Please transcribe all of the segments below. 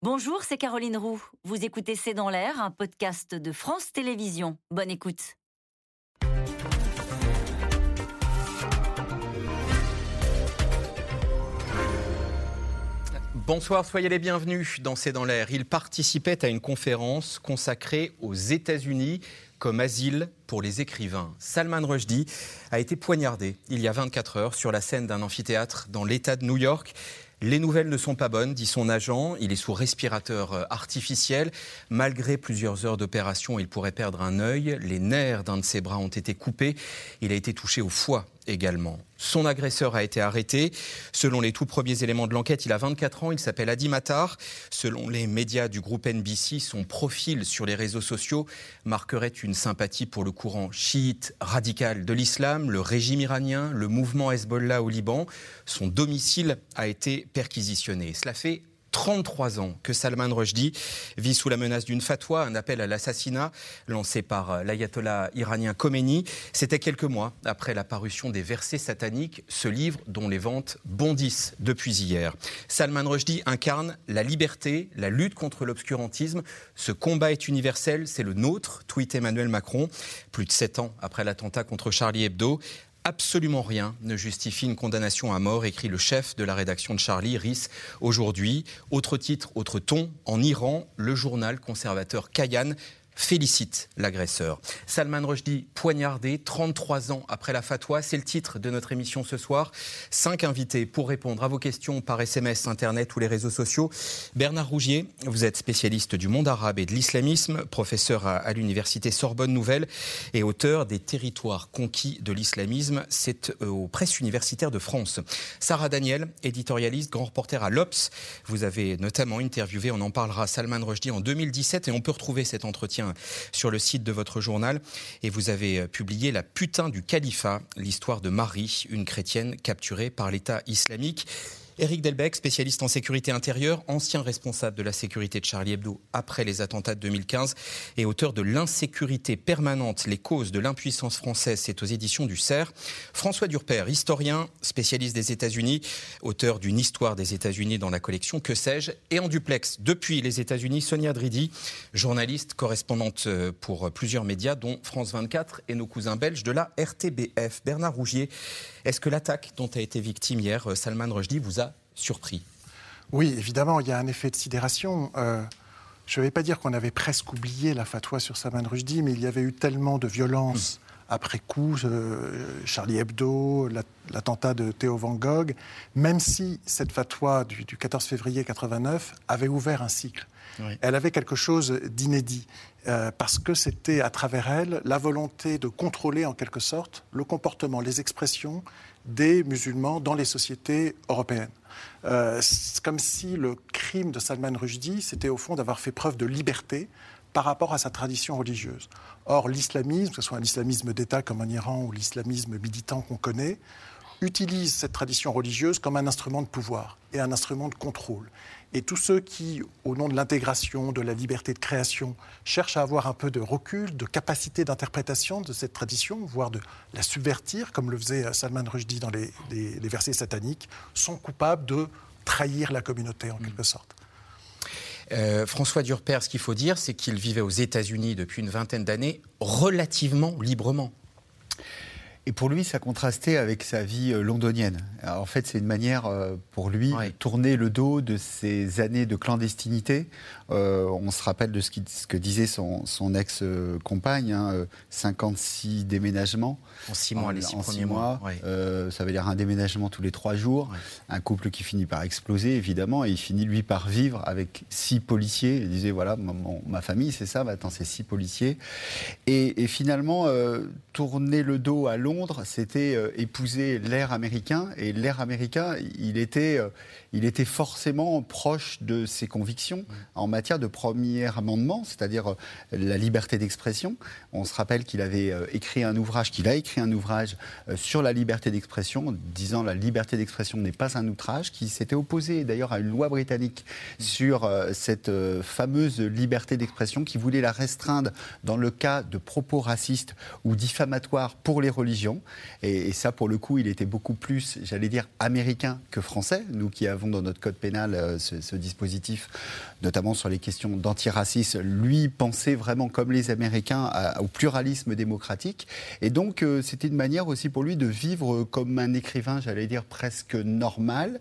Bonjour, c'est Caroline Roux. Vous écoutez C'est dans l'air, un podcast de France Télévisions. Bonne écoute. Bonsoir, soyez les bienvenus dans C'est dans l'air. Il participait à une conférence consacrée aux États-Unis comme asile pour les écrivains. Salman Rushdie a été poignardé il y a 24 heures sur la scène d'un amphithéâtre dans l'État de New York. Les nouvelles ne sont pas bonnes, dit son agent. Il est sous respirateur euh, artificiel. Malgré plusieurs heures d'opération, il pourrait perdre un œil. Les nerfs d'un de ses bras ont été coupés. Il a été touché au foie également. Son agresseur a été arrêté. Selon les tout premiers éléments de l'enquête, il a 24 ans, il s'appelle Adi Matar. Selon les médias du groupe NBC, son profil sur les réseaux sociaux marquerait une sympathie pour le courant chiite radical de l'islam, le régime iranien, le mouvement Hezbollah au Liban. Son domicile a été perquisitionné. Cela fait 33 ans que Salman Rushdie vit sous la menace d'une fatwa, un appel à l'assassinat lancé par l'ayatollah iranien Khomeini. C'était quelques mois après la parution des versets sataniques, ce livre dont les ventes bondissent depuis hier. Salman Rushdie incarne la liberté, la lutte contre l'obscurantisme. Ce combat est universel, c'est le nôtre, tweet Emmanuel Macron, plus de sept ans après l'attentat contre Charlie Hebdo. Absolument rien ne justifie une condamnation à mort, écrit le chef de la rédaction de Charlie, Riss, aujourd'hui. Autre titre, autre ton, en Iran, le journal conservateur Kayan félicite l'agresseur. Salman Rushdie poignardé 33 ans après la fatwa, c'est le titre de notre émission ce soir. Cinq invités pour répondre à vos questions par SMS, Internet ou les réseaux sociaux. Bernard Rougier, vous êtes spécialiste du monde arabe et de l'islamisme, professeur à, l'université Sorbonne Nouvelle et auteur des territoires conquis de l'islamisme. C'est euh, aux presses universitaires de France. Sarah Daniel, éditorialiste, grand reporter à l'Obs. Vous avez notamment interviewé, on en parlera, Salman Rushdie en 2017 et on peut retrouver cet entretien sur le site de votre journal. Et vous avez euh, publié La putain du califat, l'histoire de Marie, une chrétienne capturée par l'État islamique. Éric Delbecq, spécialiste en sécurité intérieure, ancien responsable de la sécurité de Charlie Hebdo après les attentats de 2015 et auteur de L'insécurité permanente, les causes de l'impuissance française, c'est aux éditions du CERF. François Durper, historien, spécialiste des États-Unis, auteur d'une histoire des États-Unis dans la collection Que sais-je Et en duplex, depuis les États-Unis, Sonia Dridi, journaliste, correspondante euh, pour plusieurs médias, dont France 24 et nos cousins belges de la RTBF. Bernard Rougier, est-ce que l'attaque dont a été victime hier euh, Salman Rushdie vous a surpris? Oui, évidemment, il y a un effet de sidération. Euh, je ne vais pas dire qu'on avait presque oublié la fatwa sur Salman Rushdie, mais il y avait eu tellement de violence hmm. après coup, euh, Charlie Hebdo, l'attentat de Theo Van Gogh, même si cette fatwa du, 14 février 89 avait ouvert un cycle. Elle avait quelque chose d'inédit, euh, parce que c'était à travers elle la volonté de contrôler en quelque sorte le comportement, les expressions des musulmans dans les sociétés européennes. Euh, c'est comme si le crime de Salman Rushdie, c'était au fond d'avoir fait preuve de liberté par rapport à sa tradition religieuse. Or, l'islamisme, que ce soit un islamisme d'État comme en Iran ou l'islamisme militant qu'on connaît, utilise cette tradition religieuse comme un instrument de pouvoir et un instrument de contrôle. Et tous ceux qui, au nom de l'intégration, de la liberté de création, cherchent à avoir un peu de recul, de capacité d'interprétation de cette tradition, voire de la subvertir, comme le faisait Salman Rushdie dans les, versets sataniques, sont coupables de trahir la communauté en quelque sorte. Euh, François Durper, ce qu'il faut dire, c'est qu'il vivait aux États-Unis depuis une vingtaine d'années relativement librement. Et pour lui, ça contrastait avec sa vie euh, londonienne. en fait, c'est une manière euh, pour lui de tourner le dos de ses années de clandestinité. Euh, on se rappelle de ce, que disait son, ex-compagne, 56 hein, déménagements. En six mois, les six mois. ça veut dire un déménagement tous les trois jours. Un couple qui finit par exploser, évidemment, et il finit, lui, par vivre avec six policiers. Il disait, voilà, ma, famille, c'est ça, maintenant, c'est six policiers. Et, et finalement, tourner le dos à Londres, c'était euh, épouser l'air américain. Et l'air américain, il était, euh, il était forcément proche de ses convictions en matière de premier amendement, c'est-à-dire euh, la liberté d'expression. On se rappelle qu'il avait écrit un ouvrage, qu'il a écrit un ouvrage sur la liberté d'expression, disant la liberté d'expression n'est pas un outrage, qui s'était opposé d'ailleurs à une loi britannique sur cette fameuse liberté d'expression qui voulait la restreindre dans le cas de propos racistes ou diffamatoires pour les religions Et, ça, pour le coup, il était beaucoup plus, j'allais dire, américain que français. Nous qui avons dans notre code pénal euh, ce, dispositif, notamment sur les questions d'antiracisme, lui pensait vraiment comme les Américains au pluralisme démocratique. Et donc, euh, c'était une manière aussi pour lui de vivre comme un écrivain, j'allais dire, presque normal,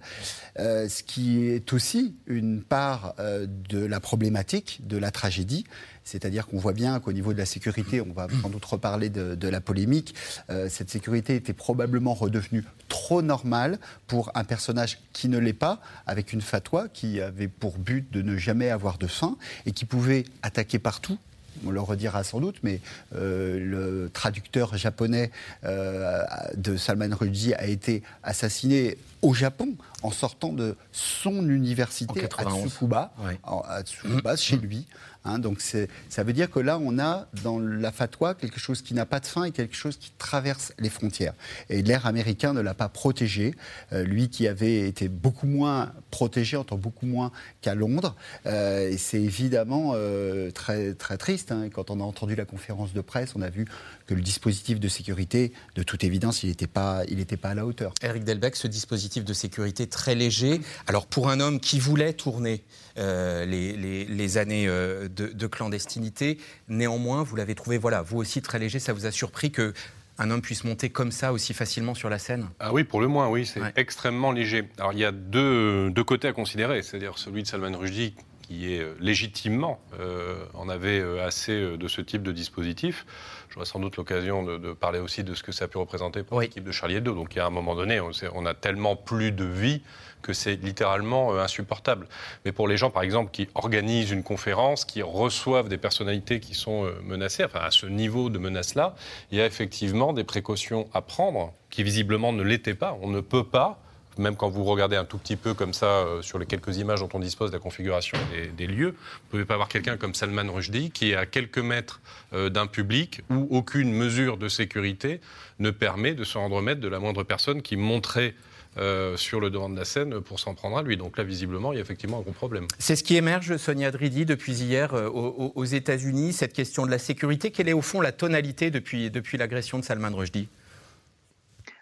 euh, ce qui est aussi une part de la problématique, de la tragédie. C'est-à-dire qu'on voit bien qu'au niveau de la sécurité, on va sans doute reparler de, la polémique, euh, cette sécurité était probablement redevenue trop normale pour un personnage qui ne l'est pas, avec une fatwa qui avait pour but de ne jamais avoir de faim et qui pouvait attaquer partout. On le redira sans doute, mais euh, le traducteur japonais euh, de Salman Rushdie a été assassiné au Japon en sortant de son université à Tsukuba, à Tsukuba chez lui. Hein, donc ça veut dire que là, on a dans la fatwa quelque chose qui n'a pas de fin et quelque chose qui traverse les frontières. Et l'air américain ne l'a pas protégé. Euh, lui qui avait été beaucoup moins protégé, entend beaucoup moins qu'à Londres. Euh, et c'est évidemment euh, très, très triste. Hein. Quand on a entendu la conférence de presse, on a vu que le dispositif de sécurité, de toute évidence, il n'était pas, pas à la hauteur. Eric Delbecq, ce dispositif de sécurité très léger. Alors pour un homme qui voulait tourner les, les, les, années de de, clandestinité. Néanmoins, vous l'avez trouvé, voilà, vous aussi très léger. Ça vous a surpris que un homme puisse monter comme ça aussi facilement sur la scène? Ah oui, pour le moins, oui, c'est extrêmement léger. Alors il y a deux, deux côtés à considérer, c'est-à-dire celui de Salman Rushdie qui est euh, légitimement euh, en avait euh, assez de ce type de dispositif. J'aurai sans doute l'occasion de, parler aussi de ce que ça a pu représenter pour l'équipe de Charlie Hebdo. Donc, il y a un moment donné, on, on a tellement plus de vie que c'est littéralement euh, insupportable. Mais pour les gens, par exemple, qui organisent une conférence, qui reçoivent des personnalités qui sont euh, menacées, enfin à ce niveau de menace-là, il y a effectivement des précautions à prendre qui visiblement ne l'étaient pas. On ne peut pas même quand vous regardez un tout petit peu comme ça euh, sur les quelques images dont on dispose de la configuration des, lieux, vous ne pouvez pas avoir quelqu'un comme Salman Rushdie qui est à quelques mètres d'un public où aucune mesure de sécurité ne permet de se rendre maître de la moindre personne qui montrait euh, sur le devant de la scène pour s'en prendre à lui. Donc là, visiblement, il y a effectivement un gros problème. C'est ce qui émerge, Sonia Dridi, depuis hier euh, aux, États-Unis, cette question de la sécurité. Quelle est au fond la tonalité depuis, depuis l'agression de Salman Rushdie?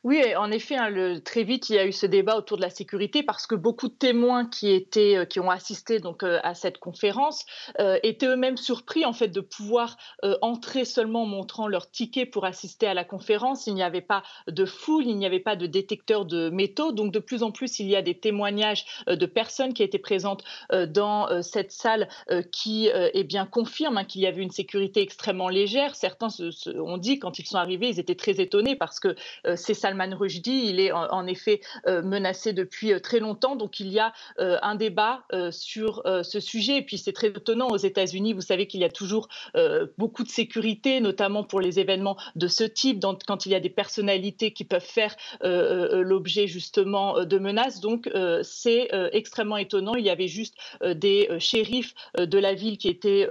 Oui, en effet, hein, très vite, il y a eu ce débat autour de la sécurité parce que beaucoup de témoins qui étaient, euh, qui ont assisté donc euh, à cette conférence euh, étaient eux-mêmes surpris en fait de pouvoir entrer seulement en montrant leur ticket pour assister à la conférence. Il n'y avait pas de foule, il n'y avait pas de détecteur de métaux, donc de plus en plus il y a des témoignages de personnes qui étaient présentes dans cette salle qui eh bien confirment hein, qu'il y avait une sécurité extrêmement légère. Certains ont dit quand ils sont arrivés, ils étaient très étonnés parce que ces salles Salman Rushdie. Il est en, effet euh, menacé depuis euh, très longtemps. Donc il y a euh, un débat sur ce sujet. Et puis c'est très étonnant aux États-Unis. Vous savez qu'il y a toujours beaucoup de sécurité, notamment pour les événements de ce type, quand il y a des personnalités qui peuvent faire l'objet justement de menaces. Donc c'est extrêmement étonnant. Il y avait juste des shérifs de la ville qui étaient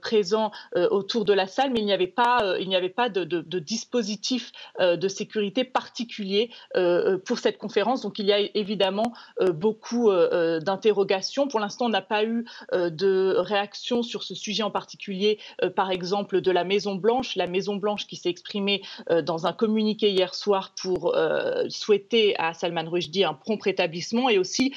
présents autour de la salle, mais il n'y avait pas, il avait pas de dispositif de sécurité particulier particulier euh, euh, pour cette conférence. Donc il y a évidemment euh, beaucoup d'interrogations. Pour l'instant, on n'a pas eu de réaction sur ce sujet en particulier, par exemple de la Maison Blanche. La Maison Blanche qui s'est exprimée dans un communiqué hier soir pour souhaiter à Salman Rushdie un prompt rétablissement et aussi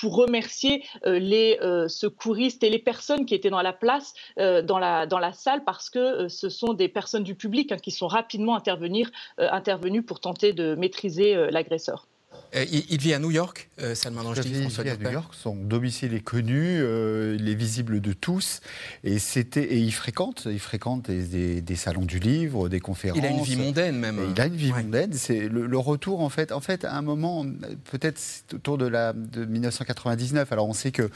pour remercier les secouristes et les personnes qui étaient dans la place, dans, la, dans la salle, parce que ce sont des personnes du public hein, qui sont rapidement intervenues pour tenter de maîtriser euh, l'agresseur. Euh, il, vit à New York, euh, Salman Rushdie, François Il vit à New York, son domicile est connu, euh, il est visible de tous, et, et il fréquente, il fréquente des, des, salons du livre, des conférences. Il a une vie mondaine même. il a une vie mondaine, c'est le, retour en fait, en fait à un moment, peut-être autour de, la, de 1999, alors on sait que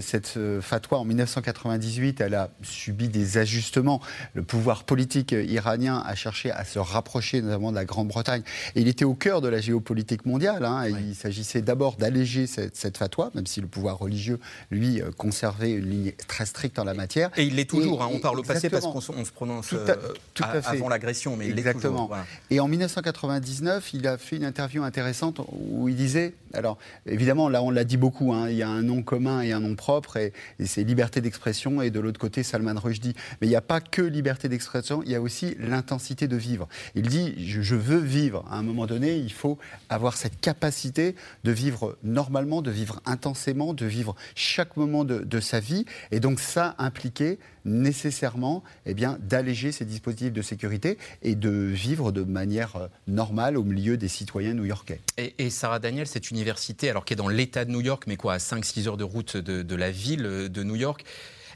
cette fatwa en 1998, elle a subi des ajustements, le pouvoir politique iranien a cherché à se rapprocher notamment de la Grande-Bretagne, et il était au cœur de la géopolitique mondiale, hein, Hein, il s'agissait d'abord d'alléger cette, fatwa, même si le pouvoir religieux, lui, euh, conservait une ligne très stricte en la matière. Et il l'est toujours, hein, on parle au passé parce qu'on se prononce tout euh, avant l'agression, mais il l'est toujours. Et en 1999, il a fait une interview intéressante où il disait Alors, évidemment, là, on l'a dit beaucoup, hein, il y a un nom commun et un nom propre, et, c'est liberté d'expression, et de l'autre côté, Salman Rushdie. Mais il n'y a pas que liberté d'expression, il y a aussi l'intensité de vivre. Il dit, je, veux vivre. À un moment donné, il faut avoir cette capacité de vivre normalement, de vivre intensément, de vivre chaque moment de, de sa vie, et donc ça impliquait nécessairement eh bien, d'alléger ces dispositifs de sécurité et de vivre de manière euh, normale au milieu des citoyens new-yorkais. Et, Sarah Daniel, cette université, alors qui est dans l'État de New York, mais quoi, à 5-6 heures de route de, de la ville de New York,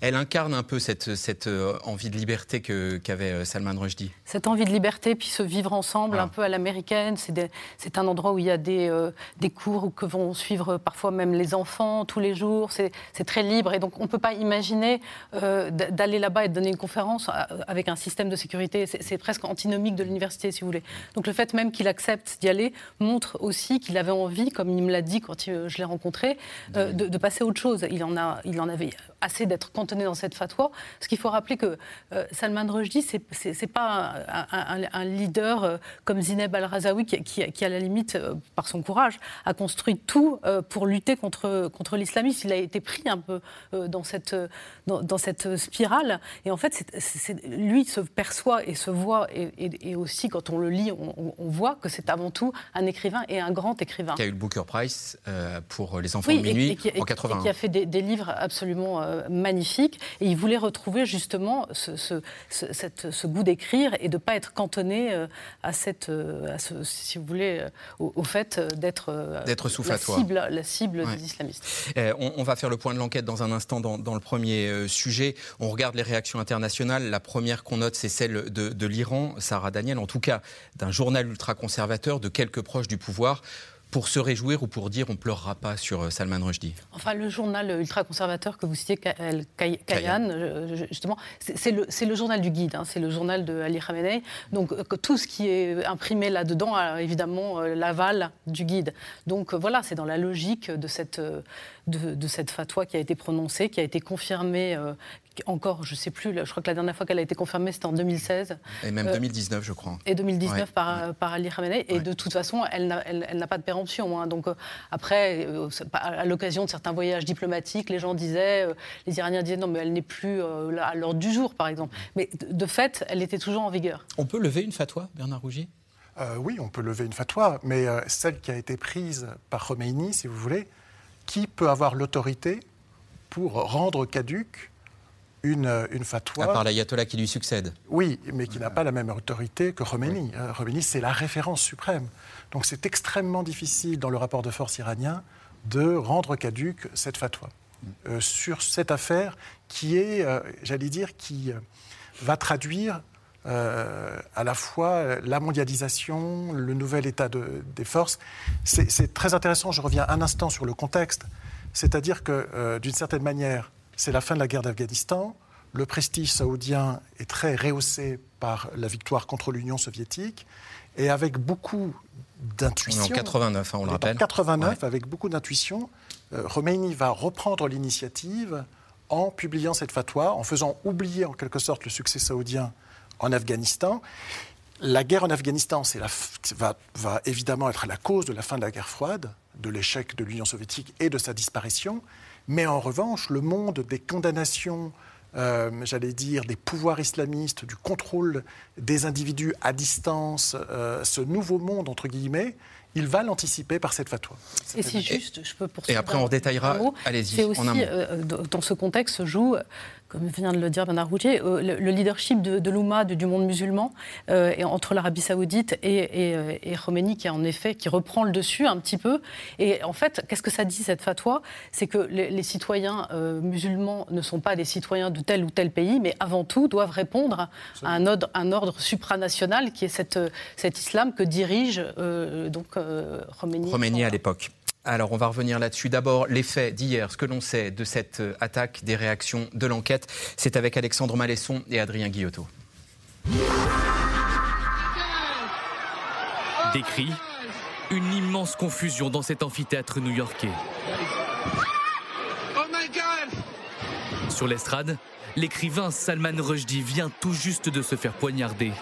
elle incarne un peu cette, cette euh, envie de liberté qu'avait euh, Salman Rushdie. Cette envie de liberté, puis se vivre ensemble un peu à l'américaine. C'est un endroit où il y a des, euh, des cours que vont suivre parfois même les enfants tous les jours. C'est très libre. Et donc, on ne peut pas imaginer d'aller là-bas et de donner une conférence avec un système de sécurité. C'est presque antinomique de l'université, si vous voulez. Donc, le fait même qu'il accepte d'y aller montre aussi qu'il avait envie, comme il me l'a dit quand je l'ai rencontré, de, de, passer à autre chose. Il en, a, il en avait assez d'être cantonné dans cette fatwa. Parce qu'il faut rappeler que euh, Salman Rushdie, ce n'est pas un, leader euh, comme Zineb al-Razawi qui, à la limite, euh, par son courage, a construit tout pour lutter contre, contre l'islamisme. Il a été pris un peu dans, cette, dans, cette spirale. Et en fait, lui se perçoit et se voit, et, aussi quand on le lit, on, voit que c'est avant tout un écrivain et un grand écrivain. Qui a eu le Booker Prize pour Les Enfants de minuit en 80. Et qui a fait des, des livres absolument euh, magnifique. Et il voulait retrouver justement ce, ce, goût d'écrire et de ne pas être cantonné euh, à, cette, euh, à ce, si vous voulez, au, fait d'être la cible, la cible des islamistes. on, va faire le point de l'enquête dans un instant dans, dans, le premier sujet. On regarde les réactions internationales. La première qu'on note, c'est celle de, de l'Iran, Sarah Daniel, en tout cas d'un journal ultra-conservateur, de quelques proches du pouvoir pour se réjouir ou pour dire on pleurera pas sur euh, Salman Rushdie Enfin, le journal ultra-conservateur que vous citiez, Kayan, euh, justement, c'est le, le, journal du guide, hein, c'est le journal de Ali Khamenei. Donc, euh, tout ce qui est imprimé là-dedans a évidemment l'aval du guide. Donc, voilà, c'est dans la logique de cette, de, de, cette fatwa qui a été prononcée, qui a été confirmée, encore, je ne sais plus, je crois que la dernière fois qu'elle a été confirmée, c'était en 2016. Et même 2019, euh, je crois. Et 2019 par, par, Ali Khamenei. Et de toute façon, elle n'a pas de péremption. Hein. Donc euh, après, euh, à l'occasion de certains voyages diplomatiques, les gens disaient, les Iraniens disaient non, mais elle n'est plus à l'ordre du jour, par exemple. Mais de, fait, elle était toujours en vigueur. On peut lever une fatwa, Bernard Rougier? Oui, on peut lever une fatwa, mais celle qui a été prise par Khomeini, si vous voulez, qui peut avoir l'autorité pour rendre caduque une, une fatwa. À part l'ayatollah qui lui succède. Oui, mais qui n'a pas la même autorité que Khomeini. Euh, Khomeini, c'est la référence suprême. Donc c'est extrêmement difficile dans le rapport de force iranien de rendre caduque cette fatwa euh, sur cette affaire qui est, euh, j'allais dire, qui va traduire à la fois la mondialisation, le nouvel état de, des forces. C'est très intéressant, je reviens un instant sur le contexte, c'est-à-dire que d'une certaine manière, c'est la fin de la guerre d'Afghanistan. Le prestige saoudien est très rehaussé par la victoire contre l'Union soviétique et avec beaucoup d'intuition. En 89, hein, on le rappelle. En 89, avec beaucoup d'intuition, euh, Khomeini va reprendre l'initiative en publiant cette fatwa, en faisant oublier en quelque sorte le succès saoudien en Afghanistan. La guerre en Afghanistan va, va, évidemment être la cause de la fin de la guerre froide, de l'échec de l'Union soviétique et de sa disparition. Mais en revanche, le monde des condamnations, euh, j'allais dire, des pouvoirs islamistes, du contrôle des individus à distance, euh, ce nouveau monde, entre guillemets, il va l'anticiper par cette fatwa. Et si juste, je peux poursuivre. Et après, on détaillera. Allez-y. aussi, euh, dans ce contexte, se joue comme vient de le dire Bernard Rougier, euh, le, leadership de, de l'Oumma, du, monde musulman, euh, et entre l'Arabie saoudite et, et, euh, et, Khomeini, qui en effet qui reprend le dessus un petit peu. Et en fait, qu'est-ce que ça dit cette fatwa? C'est que les, citoyens musulmans ne sont pas des citoyens de tel ou tel pays, mais avant tout doivent répondre à un ordre, un ordre supranational qui est cette, cet islam que dirige donc Khomeini. Khomeini à l'époque. Alors, on va revenir là-dessus. D'abord, les faits d'hier, ce que l'on sait de cette euh, attaque, des réactions de l'enquête, c'est avec Alexandre Malesson et Adrien Guillotot. Des cris, une immense confusion dans cet amphithéâtre new-yorkais. Sur l'estrade, l'écrivain Salman Rushdie vient tout juste de se faire poignarder.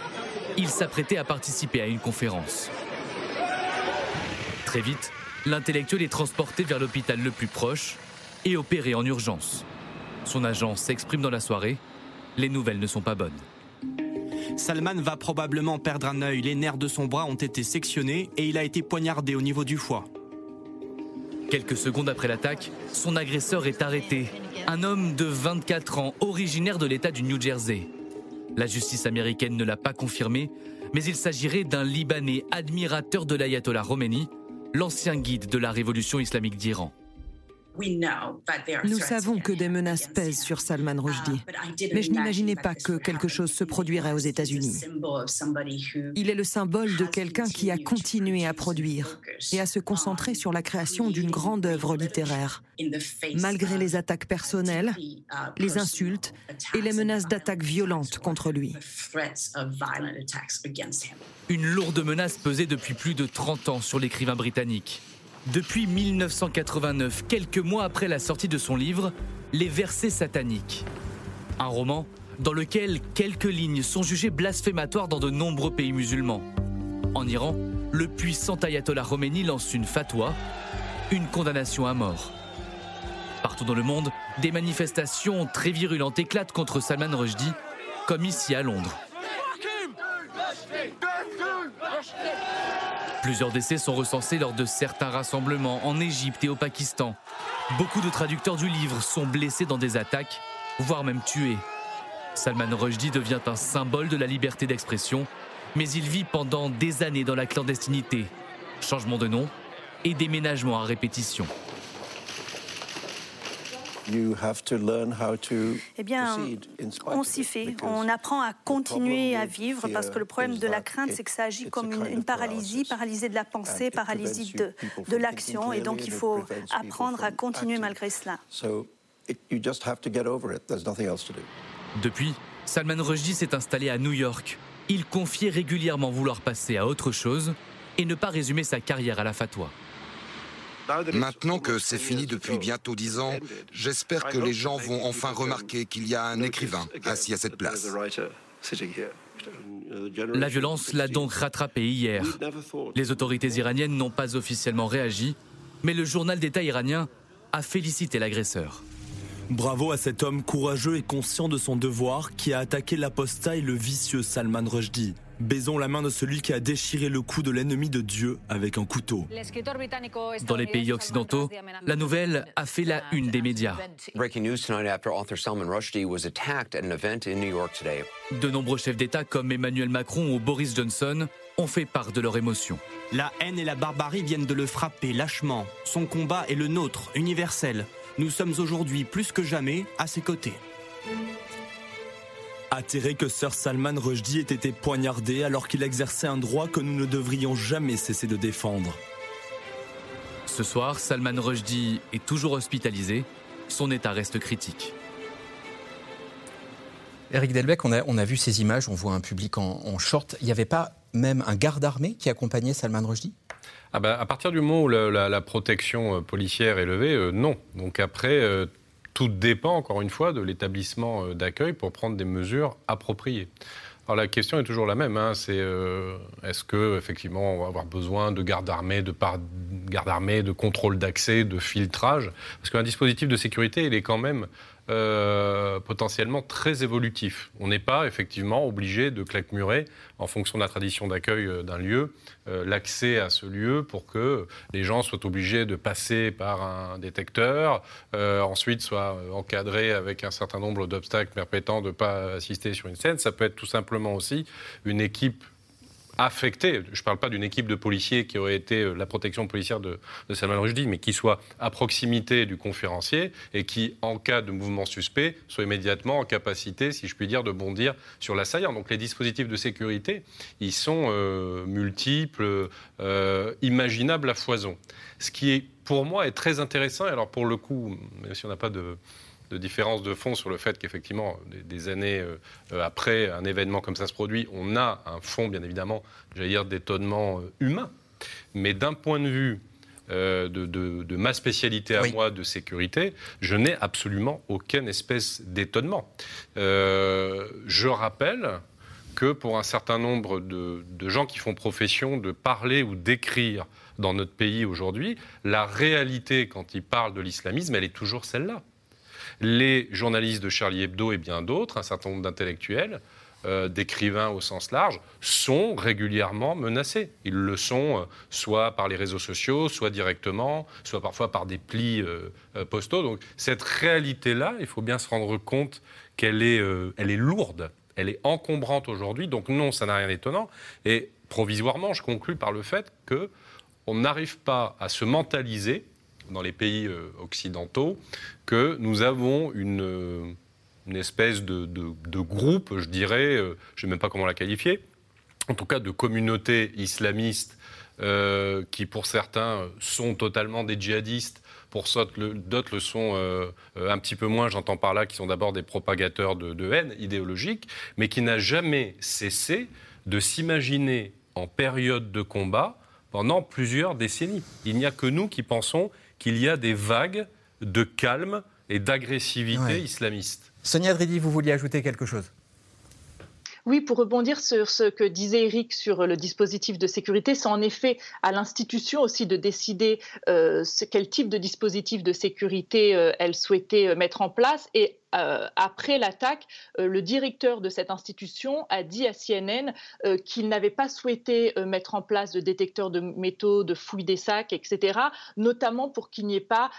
Il s'apprêtait à participer à une conférence. Très vite, L'intellectuel est transporté vers l'hôpital le plus proche et opéré en urgence. Son agent s'exprime dans la soirée. Les nouvelles ne sont pas bonnes. Salman va probablement perdre un œil. Les nerfs de son bras ont été sectionnés et il a été poignardé au niveau du foie. Quelques secondes après l'attaque, son agresseur est arrêté. Un homme de 24 ans, originaire de l'État du New Jersey. La justice américaine ne l'a pas confirmé, mais il s'agirait d'un Libanais admirateur de l'ayatollah Khomeini, l'ancien guide de la révolution islamique d'Iran. Nous savons que des menaces pèsent sur Salman Rushdie, mais je n'imaginais pas que quelque chose se produirait aux États-Unis. Il est le symbole de quelqu'un qui a continué à produire et à se concentrer sur la création d'une grande œuvre littéraire, malgré les attaques personnelles, les insultes et les menaces d'attaques violentes contre lui. Une lourde menace pesait depuis plus de 30 ans sur l'écrivain britannique. Depuis 1989, quelques mois après la sortie de son livre, Les versets sataniques. Un roman dans lequel quelques lignes sont jugées blasphématoires dans de nombreux pays musulmans. En Iran, le puissant ayatollah Khomeini lance une fatwa, une condamnation à mort. Partout dans le monde, des manifestations très virulentes éclatent contre Salman Rushdie, comme ici à Londres. Plusieurs décès sont recensés lors de certains rassemblements en Égypte et au Pakistan. Beaucoup de traducteurs du livre sont blessés dans des attaques, voire même tués. Salman Rushdie devient un symbole de la liberté d'expression, mais il vit pendant des années dans la clandestinité. Changement de nom et déménagement à répétition. Eh bien, on s'y fait. On apprend à continuer à vivre parce que le problème de la crainte, c'est que ça agit comme une, paralysie, paralysie de la pensée, paralysie de, de l'action. Et donc, il faut apprendre à continuer malgré cela. Depuis, Salman Rushdie s'est installé à New York. Il confiait régulièrement vouloir passer à autre chose et ne pas résumer sa carrière à la fatwa. Maintenant que c'est fini depuis bientôt dix ans, j'espère que les gens vont enfin remarquer qu'il y a un écrivain assis à cette place. La violence l'a donc rattrapé hier. Les autorités iraniennes n'ont pas officiellement réagi, mais le journal d'État iranien a félicité l'agresseur. Bravo à cet homme courageux et conscient de son devoir qui a attaqué l'apostat et le vicieux Salman Rushdie. Baisons la main de celui qui a déchiré le cou de l'ennemi de Dieu avec un couteau. Dans les pays occidentaux, la nouvelle a fait la une des médias. De nombreux chefs d'État comme Emmanuel Macron ou Boris Johnson ont fait part de leur émotion. La haine et la barbarie viennent de le frapper lâchement. Son combat est le nôtre, universel. Nous sommes aujourd'hui plus que jamais à ses côtés. Atterré que Sir Salman Rushdie ait été poignardé alors qu'il exerçait un droit que nous ne devrions jamais cesser de défendre. Ce soir, Salman Rushdie est toujours hospitalisé. Son état reste critique. Eric Delbecq, on a, on a vu ces images, on voit un public en, short. Il n'y avait pas même un garde armé qui accompagnait Salman Rushdie? Ah bah, à partir du moment où la, protection euh, policière est levée, euh, non. Donc après, euh, tout dépend, encore une fois, de l'établissement euh, d'accueil pour prendre des mesures appropriées. Alors la question est toujours la même, hein, c'est euh, est-ce que effectivement on va avoir besoin de garde armée, de par garde armée, de contrôle d'accès, de filtrage, parce qu'un dispositif de sécurité, il est quand même euh, potentiellement très évolutif. On n'est pas effectivement obligé de claquemurer en fonction de la tradition d'accueil euh, d'un lieu euh, l'accès à ce lieu pour que les gens soient obligés de passer par un détecteur, ensuite soient encadrés avec un certain nombre d'obstacles permettant de ne pas assister sur une scène. Ça peut être tout simplement aussi une équipe affecté, je ne parle pas d'une équipe de policiers qui aurait été euh, la protection policière de, Salman Rushdie, mais qui soit à proximité du conférencier et qui, en cas de mouvement suspect, soit immédiatement en capacité, si je puis dire, de bondir sur l'assaillant. Donc les dispositifs de sécurité, ils sont euh, multiples, euh, imaginables à foison. Ce qui pour moi, est très intéressant, alors pour le coup, même si on n'a pas de de différence de fond sur le fait qu'effectivement, des, années euh, euh, après un événement comme ça se produit, on a un fond, bien évidemment, j'allais dire, d'étonnement euh, humain. Mais d'un point de vue de, ma spécialité à moi de sécurité, je n'ai absolument aucune espèce d'étonnement. je rappelle que pour un certain nombre de, gens qui font profession de parler ou d'écrire dans notre pays aujourd'hui, la réalité quand ils parlent de l'islamisme, elle est toujours celle-là. Les journalistes de Charlie Hebdo et bien d'autres, un certain nombre d'intellectuels, euh, d'écrivains au sens large, sont régulièrement menacés. Ils le sont euh, soit par les réseaux sociaux, soit directement, soit parfois par des plis euh, postaux. Donc cette réalité-là, il faut bien se rendre compte qu'elle est, elle est lourde elle est encombrante aujourd'hui, donc non, ça n'a rien d'étonnant. Et provisoirement, je conclus par le fait que on n'arrive pas à se mentaliser dans les pays euh, occidentaux que nous avons une, euh, espèce de, groupe, je dirais, euh, je ne sais même pas comment la qualifier, en tout cas de communautés islamistes qui pour certains sont totalement des djihadistes, pour d'autres le sont un petit peu moins, j'entends par là, qui sont d'abord des propagateurs de, haine idéologique, mais qui n'a jamais cessé de s'imaginer en période de combat pendant plusieurs décennies. Il n'y a que nous qui pensons qu'il y a des vagues de calme et d'agressivité islamiste. Sonia Dridi, vous vouliez ajouter quelque chose? Oui, pour rebondir sur ce que disait Eric sur le dispositif de sécurité, c'est en effet à l'institution aussi de décider euh, quel type de dispositif de sécurité euh, elle souhaitait euh, mettre en place. Et euh, après l'attaque, euh, le directeur de cette institution a dit à CNN euh, qu'il n'avait pas souhaité mettre en place de détecteurs de métaux, de fouilles des sacs, etc., notamment pour qu'il n'y ait pas,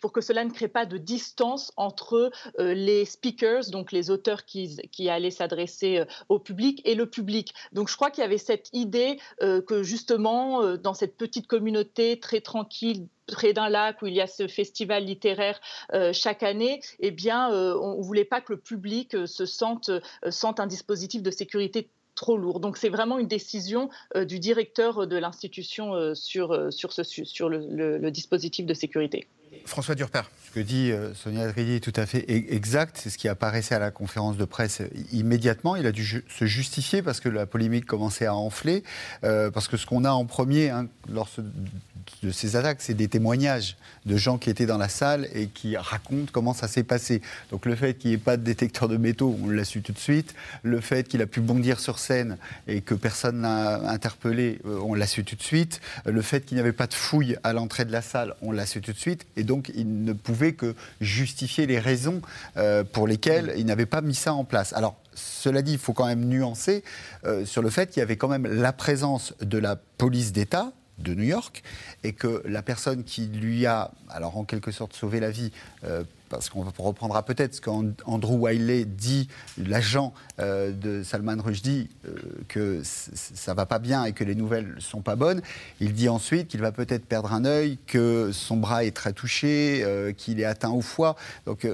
pour que cela ne crée pas de distance entre les speakers, donc les auteurs qui, qui allaient s'adresser au public, et le public. Donc je crois qu'il y avait cette idée que justement, dans cette petite communauté très tranquille près d'un lac où il y a ce festival littéraire euh, chaque année, eh bien, euh, on ne voulait pas que le public euh, se sente, sente un dispositif de sécurité trop lourd. Donc c'est vraiment une décision du directeur de l'institution sur, le dispositif de sécurité. François Durper. Ce que dit euh, Sonia Dridi est tout à fait e-, exact. C'est ce qui apparaissait à la conférence de presse immédiatement. Il a dû se justifier parce que la polémique commençait à enfler. Euh, parce que ce qu'on a en premier hein, lors de ces attaques, c'est des témoignages de gens qui étaient dans la salle et qui racontent comment ça s'est passé. Donc le fait qu'il n'y ait pas de détecteur de métaux, on l'a su tout de suite. Le fait qu'il a pu bondir sur scène et que personne n'a interpellé, euh, on l'a su tout de suite. Le fait qu'il n'y avait pas de fouille à l'entrée de la salle, on l'a su tout de suite. Donc il ne pouvait que justifier les raisons euh, pour lesquelles il n'avait pas mis ça en place. Alors cela dit, il faut quand même nuancer euh, sur le fait qu'il y avait quand même la présence de la police d'État de New York et que la personne qui lui a, alors en quelque sorte, sauvé la vie, euh, parce qu'on reprendra peut-être ce qu'Andrew Wiley dit, l'agent euh, de Salman Rushdie, euh, que ça va pas bien et que les nouvelles sont pas bonnes. Il dit ensuite qu'il va peut-être perdre un œil, que son bras est très touché, qu'il est atteint au foie. Donc,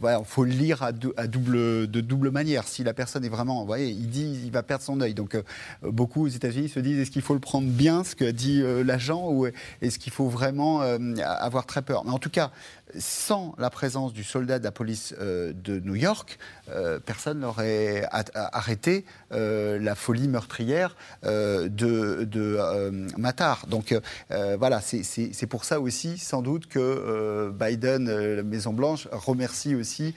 voilà, il faut le lire à, double, de double manière. Si la personne est vraiment, vous voyez, il dit il va perdre son œil. Donc, beaucoup aux États-Unis se disent est-ce qu'il faut le prendre bien, ce que dit l'agent, ou est-ce qu'il faut vraiment avoir très peur? Mais en tout cas, sans la présence du soldat de la police euh, de New York, euh, personne n'aurait arrêté euh, la folie meurtrière de, de Matar. Donc voilà, c'est pour ça aussi, sans doute, que Biden, la Maison-Blanche, remercie aussi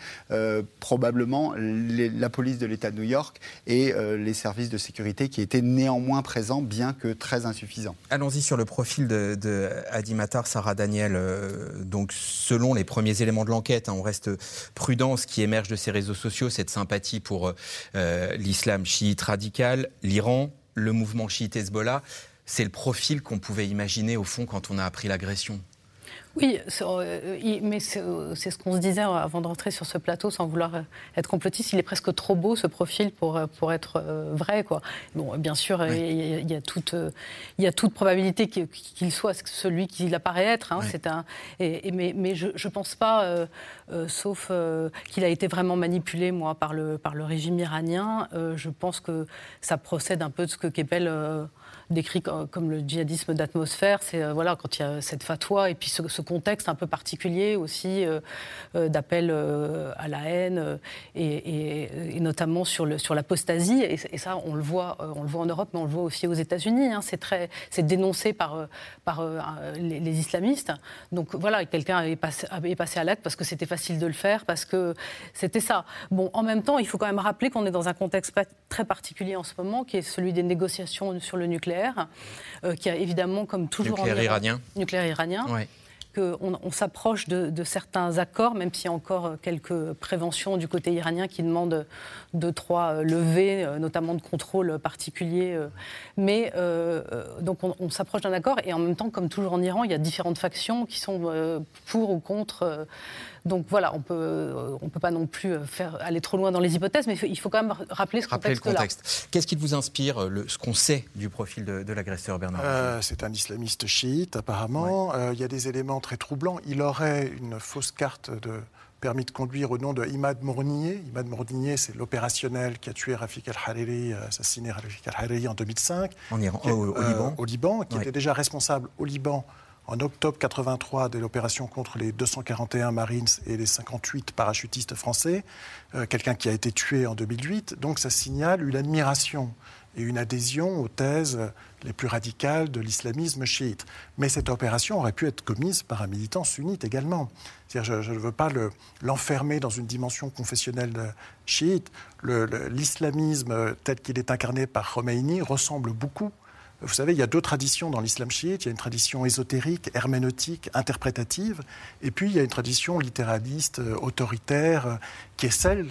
probablement la police de l'État de New York et les services de sécurité qui étaient néanmoins présents, bien que très insuffisants. Allons-y sur le profil de, Adi Matar, Sarah Daniel. donc, selon les premiers éléments de l'enquête. Hein. on reste prudent. Ce qui émerge de ces réseaux sociaux, cette sympathie pour euh, l'islam chiite radical, l'Iran, le mouvement chiite Hezbollah. C'est le profil qu'on pouvait imaginer au fond quand on a appris l'agression. Oui, euh, mais euh, c'est ce qu'on se disait avant de rentrer sur ce plateau, sans vouloir euh, être complotiste. Il est presque trop beau ce profil pour, pour être vrai. Quoi. Bon, bien sûr, il, y a, toute, il y a toute probabilité qu'il soit celui qu'il apparaît être. Hein, un, et, mais, mais je ne pense pas, sauf qu'il a été vraiment manipulé, moi, par le, par le régime iranien. je pense que ça procède un peu de ce que Kepel décrit comme le djihadisme d'atmosphère, c'est voilà quand il y a cette fatwa et puis ce, contexte un peu particulier aussi d'appel à la haine et, notamment sur, sur l'apostasie. Et, ça, on le, voit, on le voit en Europe, mais on le voit aussi aux États-Unis. Hein. C'est, dénoncé par, par les, islamistes. Donc voilà, quelqu'un est passé, est passé à l'acte parce que c'était facile de le faire, parce que c'était ça. Bon, en même temps, il faut quand même rappeler qu'on est dans un contexte très particulier en ce moment, qui est celui des négociations sur le nucléaire, euh, qui a évidemment, comme toujours nucléaire iranien. Nucléaire iranien. on, s'approche de, certains accords, même s'il y a encore quelques préventions du côté iranien qui demandent deux, trois euh, levées, euh, notamment de contrôle particulier. Mais donc on, s'approche d'un accord et en même temps, comme toujours en Iran, il y a différentes factions qui sont pour ou contre donc voilà, on peut, euh, on peut pas non plus euh, faire aller trop loin dans les hypothèses, mais il faut quand même rappeler ce contexte-là. contexte. Qu'est-ce qui vous inspire, euh, le, ce qu'on sait du profil de, l'agresseur Bernard C'est un islamiste chiite, apparemment. il y a des éléments très troublants. Il aurait une fausse carte de permis de conduire au nom de Imad Mournier. Imad Mournier, c'est l'opérationnel qui a tué Rafik al-Hariri, assassiné Rafik al-Hariri en 2005. En Iran, au, Liban. Au Liban, qui était déjà responsable au Liban en octobre 83 de l'opération contre les 241 Marines et les 58 parachutistes français, euh, quelqu'un qui a été tué en 2008. Donc ça signale une admiration et une adhésion aux thèses les plus radicales de l'islamisme chiite. Mais cette opération aurait pu être commise par un militant sunnite également. je, ne veux pas l'enfermer dans une dimension confessionnelle chiite. L'islamisme tel qu'il est incarné par Khomeini ressemble beaucoup vous savez, il y a deux traditions dans l'islam chiite. Il y a une tradition ésotérique, herméneutique, interprétative, et puis il y a une tradition littéraliste, euh, autoritaire, euh, qui est celle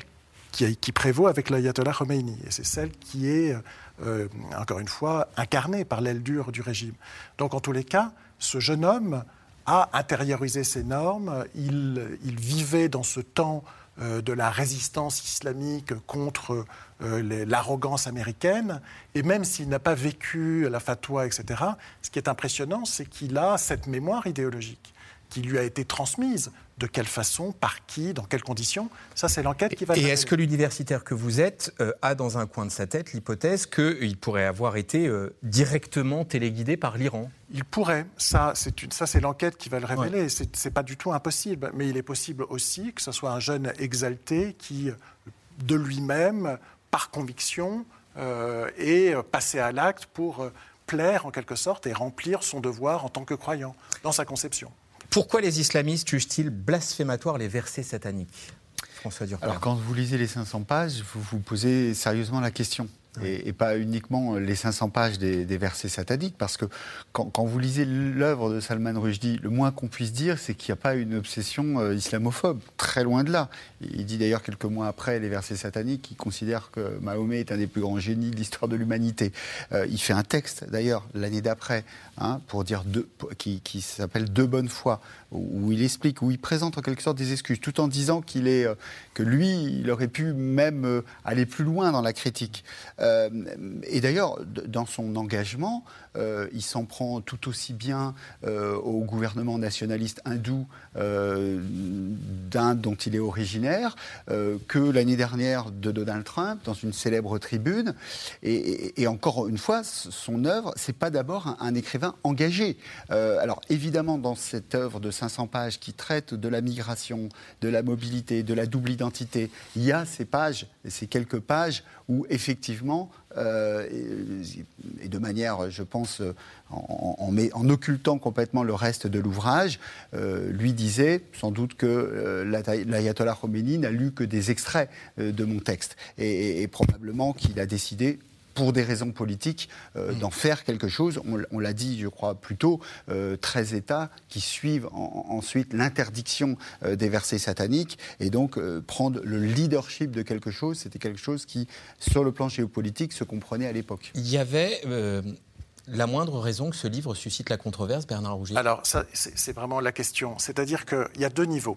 qui, prévaut avec l'ayatollah Khomeini. Et c'est celle qui est, euh, encore une fois, incarnée par l'aile dure du régime. Donc, en tous les cas, ce jeune homme a intériorisé ces normes. Il, il vivait dans ce temps de la résistance islamique contre euh, l'arrogance américaine. Et même s'il n'a pas vécu la fatwa, etc., ce qui est impressionnant, c'est qu'il a cette mémoire idéologique qui lui a été transmise. De quelle façon, par qui, dans quelles conditions? Ça, c'est l'enquête qui va. Et est-ce que l'universitaire que vous êtes euh, a dans un coin de sa tête l'hypothèse qu'il pourrait avoir été euh, directement téléguidé par l'Iran? Il pourrait. Ça, c'est ça, c'est l'enquête qui va le révéler. Ce C'est pas du tout impossible, mais il est possible aussi que ce soit un jeune exalté qui, de lui-même, par conviction euh, et passer à l'acte pour euh, plaire en quelque sorte et remplir son devoir en tant que croyant dans sa conception. Pourquoi les islamistes jugent-ils blasphématoires les versets sataniques? François Alors quand vous lisez les 500 pages, vous vous posez sérieusement la question et, pas uniquement les 500 pages des, versets sataniques, parce que quand, vous lisez l'œuvre de Salman Rushdie, le moins qu'on puisse dire, c'est qu'il n'y a pas une obsession euh, islamophobe, très loin de là. Il dit d'ailleurs quelques mois après les versets sataniques qu'il considère que Mahomet est un des plus grands génies de l'histoire de l'humanité. Euh, il fait un texte d'ailleurs l'année d'après hein, pour dire deux, qui, qui s'appelle Deux bonnes fois, où il explique, où il présente en quelque sorte des excuses, tout en disant qu'il est, euh, que lui, il aurait pu même aller plus loin dans la critique. Euh, et d'ailleurs, dans son engagement, euh, il s'en prend tout aussi bien euh, au gouvernement nationaliste hindou d'Inde dont il est originaire que l'année dernière de Donald Trump dans une célèbre tribune. Et, encore une fois, son œuvre, c'est pas d'abord un, écrivain engagé. alors évidemment, dans cette œuvre de 500 pages qui traite de la migration, de la mobilité, de la double identité, il y a ces pages, ces quelques pages où effectivement euh, et, de manière, je pense, en, occultant complètement le reste de l'ouvrage, euh, lui disait sans doute que euh, l'ayatollah Khomeini n'a lu que des extraits de mon texte. Et probablement qu'il a décidé pour des raisons politiques, euh, mm. d'en faire quelque chose. On, l'a dit, je crois, plus tôt, 13 euh, États qui suivent ensuite l'interdiction euh, des versets sataniques et donc prendre le leadership de quelque chose, c'était quelque chose qui, sur le plan géopolitique, se comprenait à l'époque. Il y avait la moindre raison que ce livre suscite la controverse, Bernard Rouget? Alors, c'est vraiment la question. C'est-à-dire qu'il y a deux niveaux.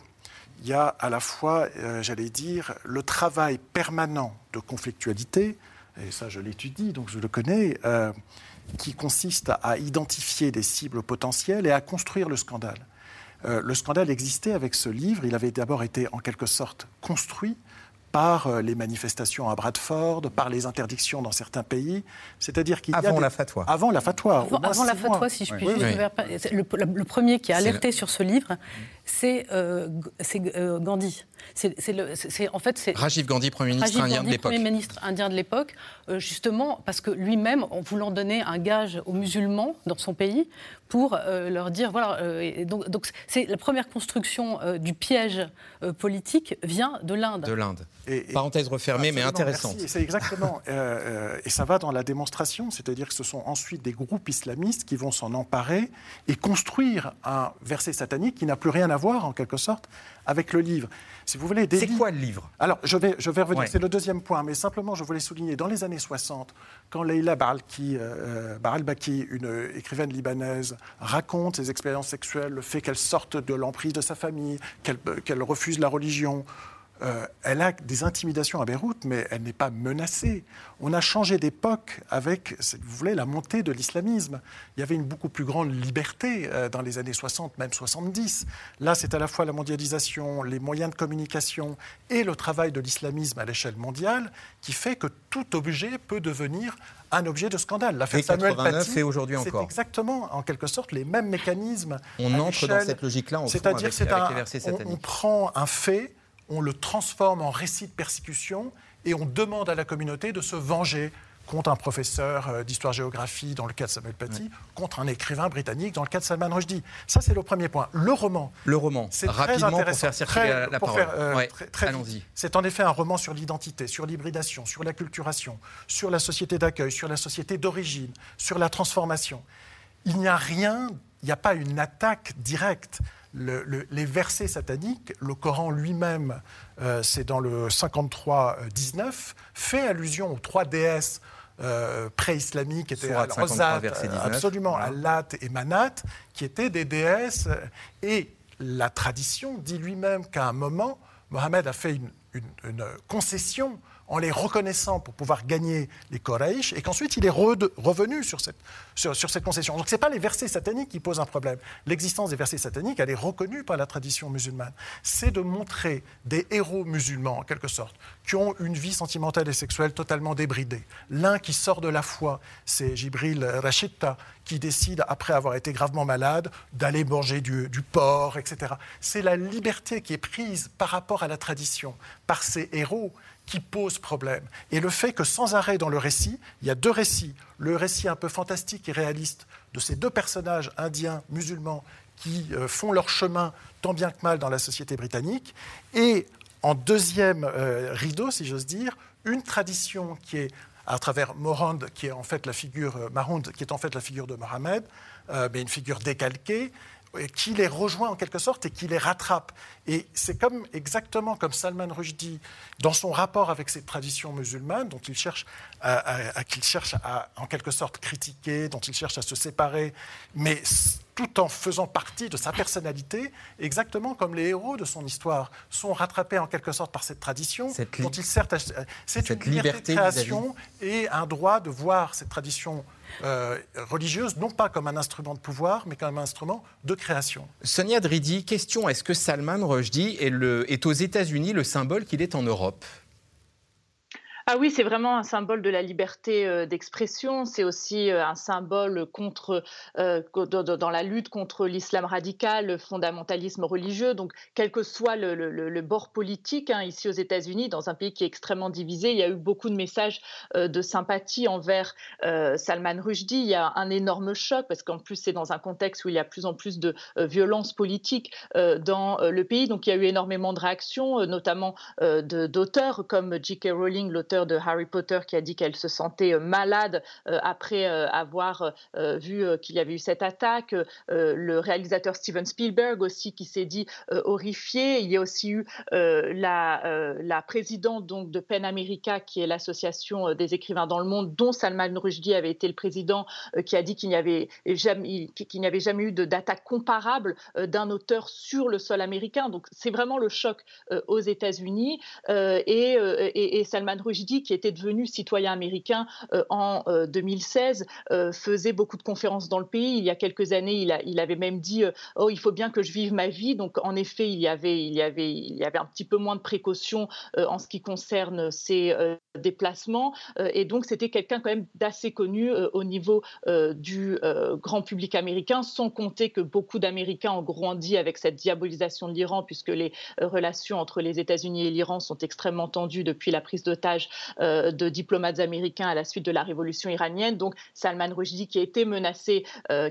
Il y a à la fois, j'allais dire, le travail permanent de conflictualité, et ça je l'étudie, donc je le connais, euh, qui consiste à identifier des cibles potentielles et à construire le scandale. Euh, le scandale existait avec ce livre, il avait d'abord été en quelque sorte construit par les manifestations à Bradford, par les interdictions dans certains pays. C'est-à-dire qu'il y a avant la fatwa. Avant la fatwa. Avant, la fatwa, si je puis juste. Le, le, premier qui a alerté sur ce livre, c'est Gandhi. C'est en fait c'est Rajiv Gandhi, premier ministre indien de l'époque. Premier ministre indien de l'époque, justement parce que lui-même, en voulant donner un gage aux musulmans dans son pays, pour euh, leur dire voilà. Euh, donc, donc c'est la première construction euh, du piège politique vient de l'Inde. De l'Inde. Parenthèse refermée, mais intéressante. C'est exactement. et ça va dans la démonstration, c'est-à-dire que ce sont ensuite des groupes islamistes qui vont s'en emparer et construire un verset satanique qui n'a plus rien à voir, en quelque sorte, avec le livre. Si vous voulez, c'est quoi le livre? Alors, je vais, je vais revenir. C'est le deuxième point, mais simplement, je voulais souligner dans les années 60, quand Leila Baralki, Baralbaki, une écrivaine libanaise, raconte ses expériences sexuelles, le fait qu'elle sorte de l'emprise de sa famille, qu'elle refuse la religion. Euh, elle a des intimidations à Beyrouth, mais elle n'est pas menacée. On a changé d'époque avec, si vous voulez, la montée de l'islamisme. Il y avait une beaucoup plus grande liberté euh, dans les années 60, même 70. Là, c'est à la fois la mondialisation, les moyens de communication et le travail de l'islamisme à l'échelle mondiale qui fait que tout objet peut devenir un objet de scandale. L'affaire Samuel Paty, aujourd'hui encore. C'est exactement, en quelque sorte, les mêmes mécanismes. On entre dans cette logique-là, c'est-à-dire on, on prend un fait, on le transforme en récit de persécution et on demande à la communauté de se venger contre un professeur euh, d'histoire-géographie dans le cas de Samuel Paty, contre un écrivain britannique dans le cas de Salman Rushdie. Ça, c'est le premier point. Le roman. Le roman. C'est rapidement très intéressant. pour faire circuler la parole. Euh, allons-y. C'est en effet un roman sur l'identité, sur l'hybridation, sur la culturation, sur la société d'accueil, sur la société d'origine, sur la transformation. Il n'y a rien, il n'y a pas une attaque directe. Les versets sataniques, le Coran lui-même, euh, c'est dans le 53-19, fait allusion aux trois déesses euh, pré-islamiques étaient Al-Rosat, absolument, ouais. Al-Lat et Manat, qui étaient des déesses. Et la tradition dit lui-même qu'à un moment, Mohammed a fait une, une concession en les reconnaissant pour pouvoir gagner les Koraïch, et qu'ensuite il est revenu sur cette, sur, cette concession. Donc ce n'est pas les versets sataniques qui posent un problème. L'existence des versets sataniques, elle est reconnue par la tradition musulmane. C'est de montrer des héros musulmans, en quelque sorte, qui ont une vie sentimentale et sexuelle totalement débridée. L'un qui sort de la foi, c'est Jibril Rashidta, qui décide, après avoir été gravement malade, d'aller manger du porc, etc. C'est la liberté qui est prise par rapport à la tradition, par ces héros qui pose problème. Et le fait que sans arrêt dans le récit, il y a deux récits, le récit un peu fantastique et réaliste de ces deux personnages indiens, musulmans, qui euh, font leur chemin tant bien que mal dans la société britannique, et en deuxième euh, rideau, si j'ose dire, une tradition qui est à travers Morand, qui est en fait la figure euh, qui est en fait la figure de Mohammed, mais une figure décalquée, qui les rejoint en quelque sorte et qui les rattrape. Et c'est comme, exactement comme Salman Rushdie, dans son rapport avec cette tradition musulmane, dont il cherche à, qu'il cherche à, en quelque sorte, critiquer, dont il cherche à se séparer, mais tout en faisant partie de sa personnalité, exactement comme les héros de son histoire sont rattrapés en quelque sorte par cette tradition, dont il sert C'est une liberté de création et un droit de voir cette tradition euh, religieuse, non pas comme un instrument de pouvoir, mais comme un instrument de création. Sonia Dridi, question est-ce que Salman Rushdie est, est aux États-Unis le symbole qu'il est en Europe? Ah oui, c'est vraiment un symbole de la liberté euh, d'expression. C'est aussi euh, un symbole contre, euh, dans la lutte contre l'islam radical, le fondamentalisme religieux. Donc, quel que soit le, bord politique, hein, ici aux États-Unis, dans un pays qui est extrêmement divisé, il y a eu beaucoup de messages de sympathie envers Salman Rushdie. Il y a un énorme choc parce qu'en plus, c'est dans un contexte où il y a plus en plus de violence politique dans le pays. Donc, il y a eu énormément de réactions, notamment d'auteurs comme J.K. Rowling, l'auteur de Harry Potter qui a dit qu'elle se sentait euh, malade euh, après euh, avoir vu qu'il y avait eu cette attaque. le réalisateur Steven Spielberg aussi qui s'est dit horrifié. Il y a aussi eu la, la présidente donc de PEN America qui est l'association des écrivains dans le monde dont Salman Rushdie avait été le président qui a dit qu'il n'y avait jamais eu d'attaque comparable d'un auteur sur le sol américain. Donc c'est vraiment le choc aux États-Unis et, et, et, Salman Rushdie Qui était devenu citoyen américain en 2016, faisait beaucoup de conférences dans le pays. Il y a quelques années, il, avait même dit Oh, il faut bien que je vive ma vie. Donc, en effet, il y avait, il y avait, il y avait un petit peu moins de précautions en ce qui concerne ses déplacements. et donc, c'était quelqu'un quand même d'assez connu au niveau du grand public américain, sans compter que beaucoup d'Américains ont grandi avec cette diabolisation de l'Iran, puisque les relations entre les États-Unis et l'Iran sont extrêmement tendues depuis la prise d'otage de diplomates américains à la suite de la révolution iranienne. Donc, Salman Rushdie, qui a été menacé,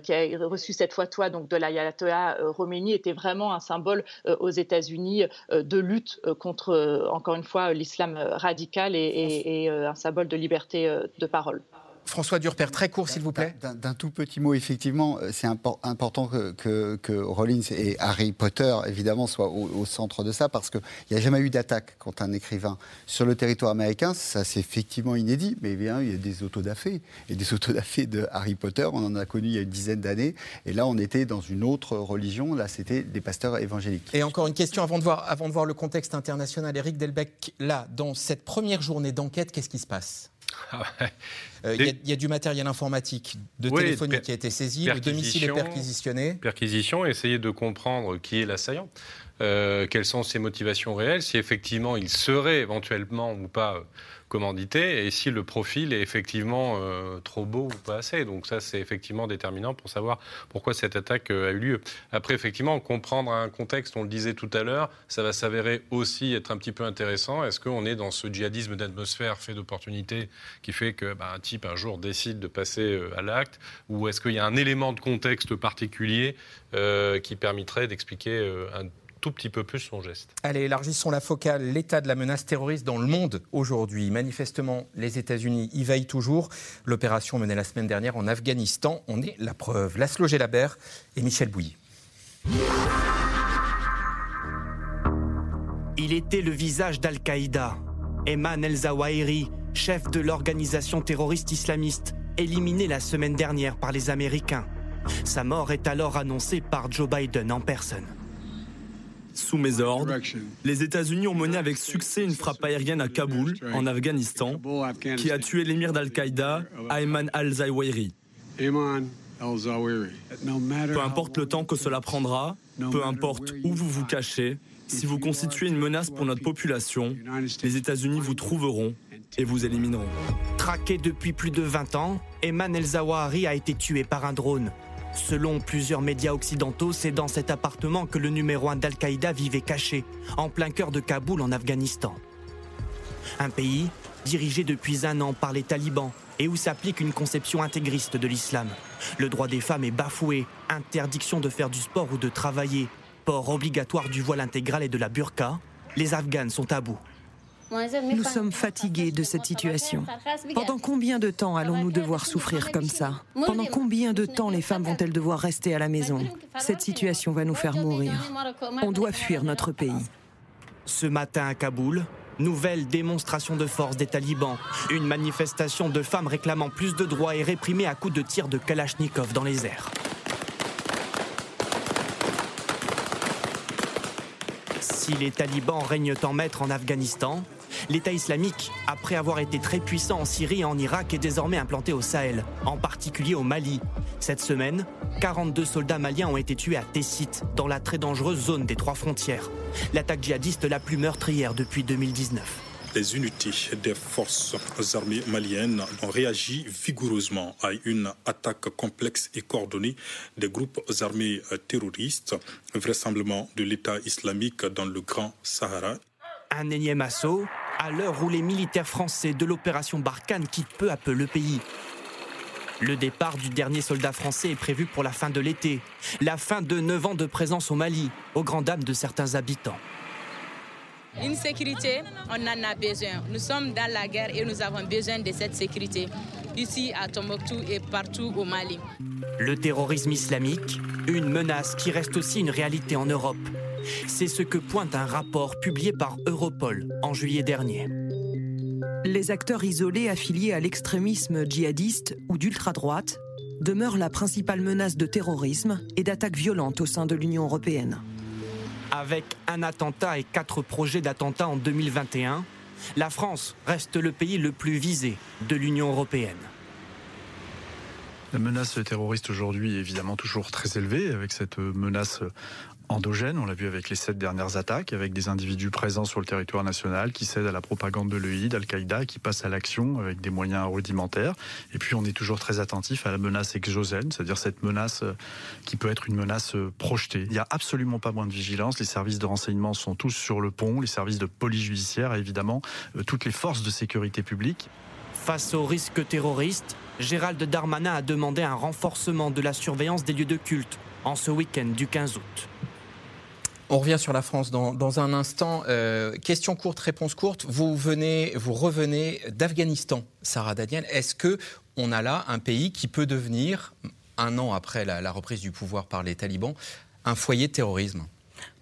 qui a reçu cette fois-toi donc de l'ayatollah Khomeini, était vraiment un symbole aux États-Unis de lutte contre, encore une fois, l'islam radical et, un symbole de liberté de parole. François Durper, très court, s'il vous plaît. D'un tout petit mot, effectivement, euh, c'est important que, que, Rollins et Harry Potter, évidemment, soient au, centre de ça, parce qu'il n'y a jamais eu d'attaque contre un écrivain sur le territoire américain. Ça, c'est effectivement inédit, mais bien, il y a des autodafés. Et des autodafés de Harry Potter, on en a connu il y a une dizaine d'années. Et là, on était dans une autre religion. Là, c'était des pasteurs évangéliques. Et encore une question avant de voir, avant de voir le contexte international. Eric Delbecq, là, dans cette première journée d'enquête, qu'est-ce qui se passe? Ah euh, il y, a du matériel informatique de téléphonie qui a été saisi, le domicile est perquisitionné. Perquisition, essayer de comprendre qui est l'assaillant, euh, quelles sont ses motivations réelles, si effectivement il serait éventuellement ou pas commandité et si le profil est effectivement euh, trop beau ou pas assez. Donc ça, c'est effectivement déterminant pour savoir pourquoi cette attaque euh, a eu lieu. Après, effectivement, comprendre un contexte, on le disait tout à l'heure, ça va s'avérer aussi être un petit peu intéressant. Est-ce qu'on est dans ce djihadisme d'atmosphère fait d'opportunités qui fait que bah, un type un jour décide de passer euh, à l'acte? Ou est-ce qu'il y a un élément de contexte particulier qui permettrait d'expliquer un tout petit peu plus son geste. Allez, élargissons la focale. L'état de la menace terroriste dans le monde aujourd'hui. Manifestement, les États-Unis y veillent toujours. L'opération menée la semaine dernière en Afghanistan en est la preuve. Laszlo Gelabert et Michel Bouilly. Il était le visage d'Al-Qaïda. Eman El-Zawahiri, chef de l'organisation terroriste islamiste, éliminé la semaine dernière par les Américains. Sa mort est alors annoncée par Joe Biden en personne. Sous mes ordres, les États-Unis ont mené avec succès une frappe aérienne à Kaboul, en Afghanistan, qui a tué l'émir d'Al-Qaïda, Ayman al-Zawahiri. Peu importe le temps que cela prendra, peu importe où vous vous cachez, si vous constituez une menace pour notre population, les États-Unis vous trouveront et vous élimineront. Traqué depuis plus de 20 ans, Ayman el-Zawahiri a été tué par un drone. Selon plusieurs médias occidentaux, c'est dans cet appartement que le numéro 1 d'Al-Qaïda vivait caché, en plein cœur de Kaboul en Afghanistan. Un pays dirigé depuis un an par les talibans et où s'applique une conception intégriste de l'islam. Le droit des femmes est bafoué, interdiction de faire du sport ou de travailler, port obligatoire du voile intégral et de la burqa, les Afghanes sont à bout. Nous sommes fatigués de cette situation. Pendant combien de temps allons-nous devoir souffrir comme ça? Pendant combien de temps les femmes vont-elles devoir rester à la maison? Cette situation va nous faire mourir. On doit fuir notre pays. Ce matin à Kaboul, nouvelle démonstration de force des talibans. Une manifestation de femmes réclamant plus de droits et réprimée à coups de tirs de Kalachnikov dans les airs. Si les talibans règnent en maître en Afghanistan, L'État islamique, après avoir été très puissant en Syrie et en Irak, est désormais implanté au Sahel, en particulier au Mali. Cette semaine, 42 soldats maliens ont été tués à Tessit, dans la très dangereuse zone des trois frontières. L'attaque djihadiste la plus meurtrière depuis 2019 les unités des forces armées maliennes ont réagi vigoureusement à une attaque complexe et coordonnée des groupes armés terroristes, vraisemblablement de l'État islamique dans le Grand Sahara. Un énième assaut à l'heure où les militaires français de l'opération Barkhane quittent peu à peu le pays. Le départ du dernier soldat français est prévu pour la fin de l'été, la fin de 9 ans de présence au Mali, aux grandes dames de certains habitants. Une sécurité, on en a besoin. Nous sommes dans la guerre et nous avons besoin de cette sécurité, ici à Tombouctou et partout au Mali. Le terrorisme islamique, une menace qui reste aussi une réalité en Europe. C'est ce que pointe un rapport publié par Europol en juillet dernier. Les acteurs isolés affiliés à l'extrémisme djihadiste ou d'ultra-droite demeurent la principale menace de terrorisme et d'attaques violentes au sein de l'Union européenne. Avec un attentat et quatre projets d'attentats en 2021, La France reste le pays le plus visé de l'Union européenne. La menace terroriste aujourd'hui est évidemment toujours très élevée, avec cette menace endogène. On l'a vu avec les sept dernières attaques, avec des individus présents sur le territoire national qui cèdent à la propagande de l'EI, d'Al-Qaïda, qui passent à l'action avec des moyens rudimentaires. Et puis on est toujours très attentif à la menace exogène, c'est-à-dire cette menace euh, qui peut être une menace euh, projetée. Il n'y a absolument pas moins de vigilance. Les services de renseignement sont tous sur le pont, les services de police judiciaire et évidemment euh, toutes les forces de sécurité publique. Face au risque terroriste, Gérald Darmanin a demandé un renforcement de la surveillance des lieux de culte en ce week-end du 15 août. On revient sur la France dans, un instant. Euh, question courte, réponse courte. Vous venez, vous revenez d'Afghanistan, Sarah Daniel. Est-ce que on a là un pays qui peut devenir, un an après la reprise du pouvoir par les talibans, un foyer de terrorisme?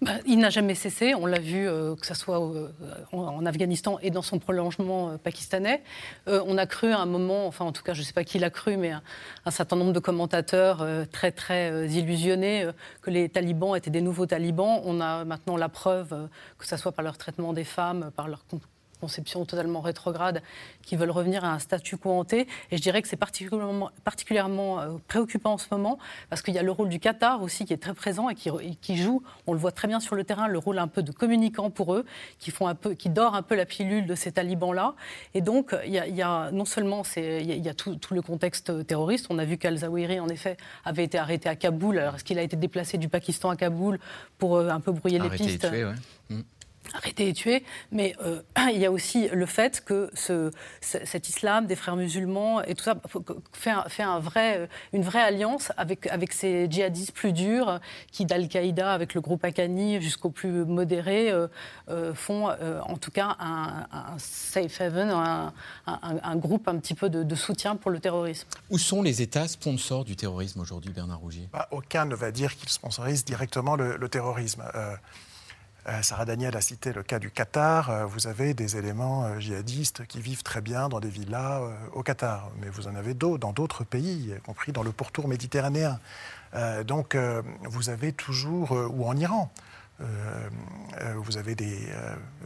Bah, il n'a jamais cessé, on l'a vu euh, que ce soit euh, en, Afghanistan et dans son prolongement euh, pakistanais. on a cru à un moment, enfin en tout cas je ne sais pas qui l'a cru, mais un, certain nombre de commentateurs très très illusionnés que les talibans étaient des nouveaux talibans. On a maintenant la preuve que ce soit par leur traitement des femmes, par leur conception totalement rétrograde, qui veulent revenir à un statu quo hanté. Et je dirais que c'est particulièrement, particulièrement euh, préoccupant en ce moment, parce qu'il y a le rôle du Qatar aussi qui est très présent et qui, qui, joue, on le voit très bien sur le terrain, le rôle un peu de communicant pour eux, qui, font un peu, qui dort un peu la pilule de ces talibans-là. Et donc, il y, a, non seulement il y a, tout, tout, le contexte terroriste, on a vu qu'Al-Zawahiri, en effet, avait été arrêté à Kaboul. Alors, est-ce qu'il a été déplacé du Pakistan à Kaboul pour euh, un peu brouiller les pistes? et ouais. Arrêter et tuer, mais euh, il y a aussi le fait que ce, cet islam des frères musulmans et tout ça fait, fait un vrai, euh, une vraie alliance avec, avec ces djihadistes plus durs qui, d'Al-Qaïda avec le groupe Akani jusqu'au plus modéré, euh, font en tout cas un, safe haven, un, un, groupe un petit peu de, soutien pour le terrorisme. Où sont les États sponsors du terrorisme aujourd'hui, Bernard Rougier? Bah, Aucun ne va dire qu'il sponsorise directement le, le terrorisme. Euh, Sarah Daniel a cité le cas du Qatar. Euh, vous avez des éléments euh, djihadistes qui vivent très bien dans des villas au Qatar. Mais vous en avez d'autres dans d'autres pays, y compris dans le pourtour méditerranéen. donc vous avez toujours, ou en Iran, vous avez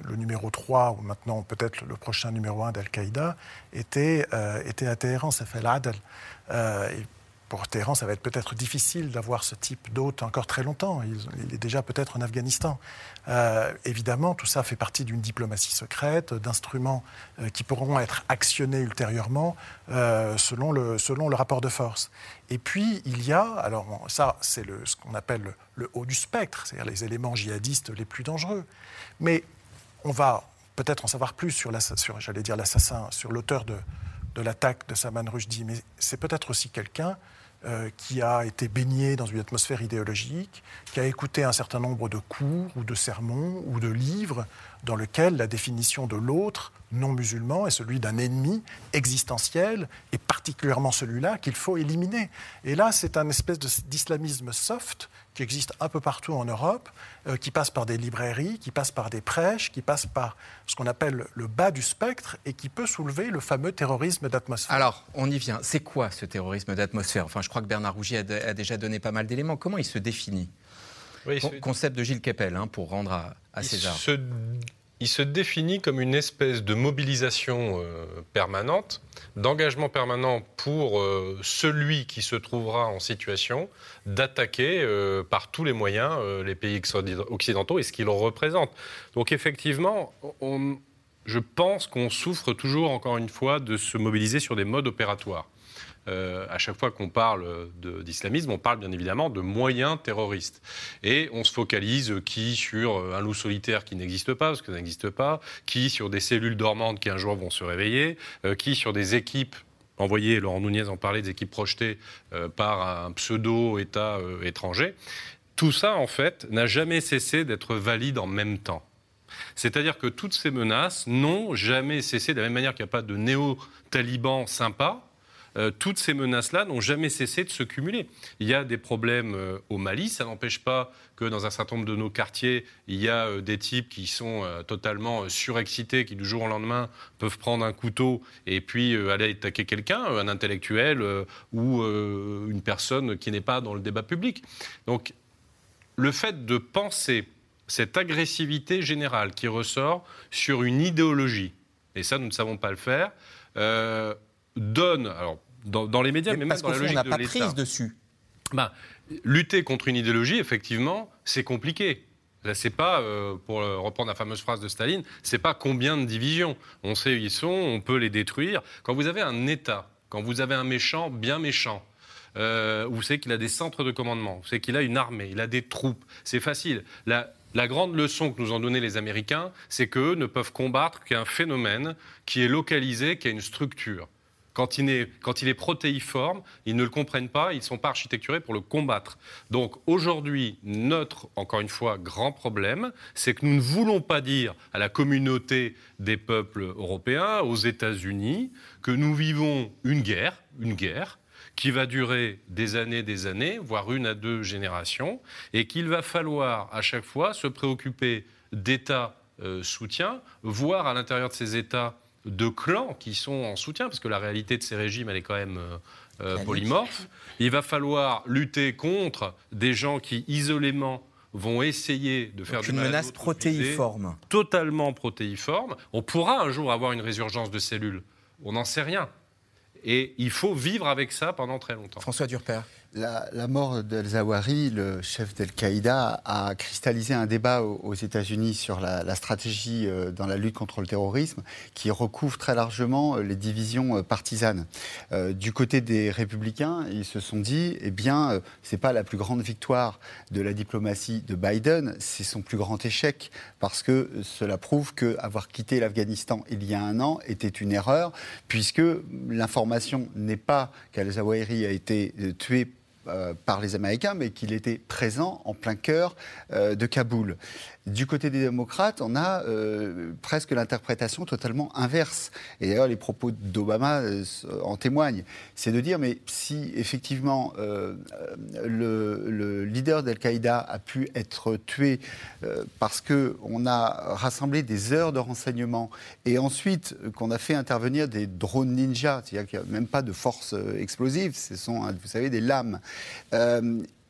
le numéro 3, ou maintenant peut-être le prochain numéro 1 d'Al-Qaïda, était, était à Téhéran, ça fait pour Téhéran, ça va être peut-être difficile d'avoir ce type d'hôte encore très longtemps. Il, est déjà peut-être en Afghanistan. Euh, évidemment, tout ça fait partie d'une diplomatie secrète, d'instruments euh, qui pourront être actionnés ultérieurement euh, selon, le, selon le rapport de force. Et puis, il y a, alors ça, c'est ce qu'on appelle le, haut du spectre, c'est-à-dire les éléments djihadistes les plus dangereux. Mais on va peut-être en savoir plus sur, sur j'allais dire l'assassin, sur l'auteur de, de l'attaque de Salman Rushdie, mais c'est peut-être aussi quelqu'un euh, qui a été baigné dans une atmosphère idéologique, qui a écouté un certain nombre de cours ou de sermons ou de livres dans lesquels la définition de l'autre non musulman est celui d'un ennemi existentiel et particulièrement celui-là qu'il faut éliminer. Et là, c'est un espèce d'islamisme soft qui existe un peu partout en Europe, euh, qui passe par des librairies, qui passe par des prêches, qui passe par ce qu'on appelle le bas du spectre et qui peut soulever le fameux terrorisme d'atmosphère. Alors, on y vient. C'est quoi ce terrorisme d'atmosphère? Enfin, je crois que Bernard Rougier a, déjà donné pas mal d'éléments. Comment il se définit? Concept de Gilles Kepel, hein, pour rendre à, à César il se définit comme une espèce de mobilisation euh, permanente, d'engagement permanent pour euh, celui qui se trouvera en situation d'attaquer euh, par tous les moyens les pays occidentaux et ce qu'ils représentent. Donc effectivement, je pense qu'on souffre toujours, encore une fois, de se mobiliser sur des modes opératoires. Euh, à chaque fois qu'on parle d'islamisme, on parle bien évidemment de moyens terroristes. Et on se focalise qui sur euh, un loup solitaire qui n'existe pas, parce que ça n'existe pas, qui sur des cellules dormantes qui un jour vont se réveiller, euh, qui sur des équipes envoyées, Laurent Nunez en parlait, des équipes projetées par un pseudo-État étranger. Tout ça, en fait, n'a jamais cessé d'être valide en même temps. C'est-à-dire que toutes ces menaces n'ont jamais cessé, de la même manière qu'il n'y a pas de néo-talibans sympas, euh, toutes ces menaces-là n'ont jamais cessé de se cumuler. Il y a des problèmes euh, au Mali, ça n'empêche pas que dans un certain nombre de nos quartiers, il y a euh, des types qui sont totalement surexcités, qui du jour au lendemain peuvent prendre un couteau et puis aller attaquer quelqu'un, un intellectuel ou une personne qui n'est pas dans le débat public. Donc le fait de penser cette agressivité générale qui ressort sur une idéologie, et ça, nous ne savons pas le faire, donne, alors, dans, les médias, mais, même dans la logique on n'a pas prise dessus. Ben, lutter contre une idéologie, effectivement, c'est compliqué. Là, c'est pas, euh, pour reprendre la fameuse phrase de Staline, c'est pas combien de divisions. On sait où ils sont, on peut les détruire. Quand vous avez un État, quand vous avez un méchant bien méchant, euh, vous savez qu'il a des centres de commandement, vous savez qu'il a une armée, il a des troupes, c'est facile. La, la grande leçon que nous ont donnée les Américains, c'est qu'eux ne peuvent combattre qu'un phénomène qui est localisé, qui a une structure. Quand il, est, protéiforme, ils ne le comprennent pas, ils ne sont pas architecturés pour le combattre. Donc aujourd'hui, notre, encore une fois, grand problème, c'est que nous ne voulons pas dire à la communauté des peuples européens, aux États-Unis, que nous vivons une guerre, une guerre, qui va durer des années, des années, voire une à deux générations, et qu'il va falloir à chaque fois se préoccuper d'États euh, soutien, voire à l'intérieur de ces États de clans qui sont en soutien, parce que la réalité de ces régimes, elle est quand même euh, polymorphe. Il va falloir lutter contre des gens qui, isolément, vont essayer de faire une menace protéiforme. Totalement protéiforme. On pourra un jour avoir une résurgence de cellules. On n'en sait rien. Et il faut vivre avec ça pendant très longtemps. François Durper. La, mort d'El-Zawahri, le chef d'Al-Qaïda, a cristallisé un débat aux, États-Unis sur la, stratégie euh, dans la lutte contre le terrorisme qui recouvre très largement euh, les divisions euh, partisanes. du côté des républicains, ils se sont dit eh bien, c'est pas la plus grande victoire de la diplomatie de Biden, c'est son plus grand échec parce que cela prouve qu'avoir quitté l'Afghanistan il y a un an était une erreur puisque l'information n'est pas qu'Al-Zawahiri a été tué par les Américains, mais qu'il était présent en plein cœur euh, de Kaboul. Du côté des démocrates, on a euh, presque l'interprétation totalement inverse. Et d'ailleurs, les propos d'Obama en témoignent. C'est de dire, mais si effectivement le, leader d'Al-Qaïda a pu être tué parce qu'on a rassemblé des heures de renseignement et ensuite qu'on a fait intervenir des drones ninja, c'est-à-dire qu'il n'y a même pas de force explosive, ce sont, vous savez, des lames.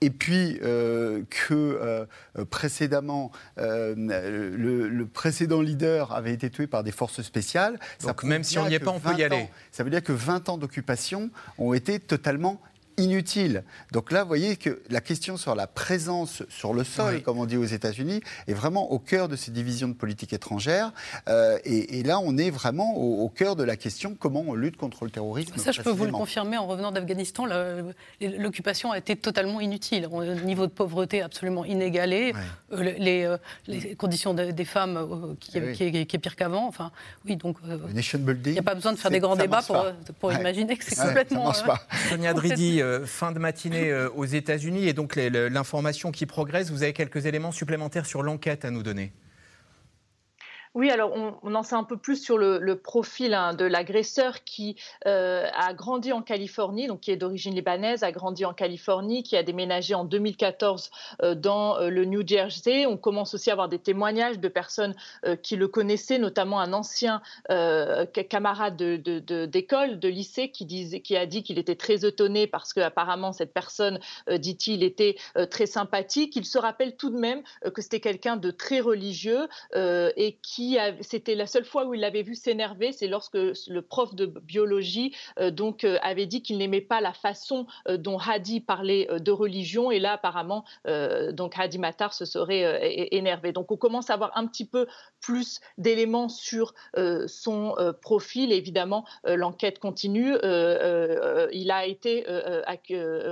Euh, et puis euh, que euh, précédemment, le, précédent leader avait été tué par des forces spéciales. Donc même si on n'y est pas, on peut y aller. ça veut dire que 20 ans d'occupation ont été totalement inutile. Donc là, vous voyez que la question sur la présence sur le sol, comme on dit aux États-Unis, est vraiment au cœur de ces divisions de politique étrangère. Euh, et, là, on est vraiment au, cœur de la question comment on lutte contre le terrorisme. Ça, je peux vous le confirmer en revenant d'Afghanistan. L'occupation a été totalement inutile. Au niveau de pauvreté absolument inégalé, euh, les, euh, les, conditions des femmes qui, qui, est, pire qu'avant. Enfin, oui, donc il n'y a pas besoin de faire des grands débats pour, pour imaginer que c'est complètement. Ça marche pas. Sonia Dridi, euh, fin de matinée euh, aux États-Unis et donc l'information qui progresse. Vous avez quelques éléments supplémentaires sur l'enquête à nous donner oui, alors on, en sait un peu plus sur le, profil hein, de l'agresseur qui euh, a grandi en Californie, donc qui est d'origine libanaise, a grandi en Californie, qui a déménagé en 2014 euh, dans euh, le New Jersey. On commence aussi à avoir des témoignages de personnes qui le connaissaient, notamment un ancien camarade d'école, de, lycée, qui, qui a dit qu'il était très étonné parce qu'apparemment cette personne, dit-il, était très sympathique. Il se rappelle tout de même que c'était quelqu'un de très religieux et qui c'était la seule fois où il l'avait vu s'énerver, c'est lorsque le prof de biologie euh, donc euh, avait dit qu'il n'aimait pas la façon euh, dont Hadi parlait de religion et là apparemment Hadi Matar se serait énervé. Donc on commence à avoir un petit peu plus d'éléments sur son profil. Évidemment, l'enquête continue.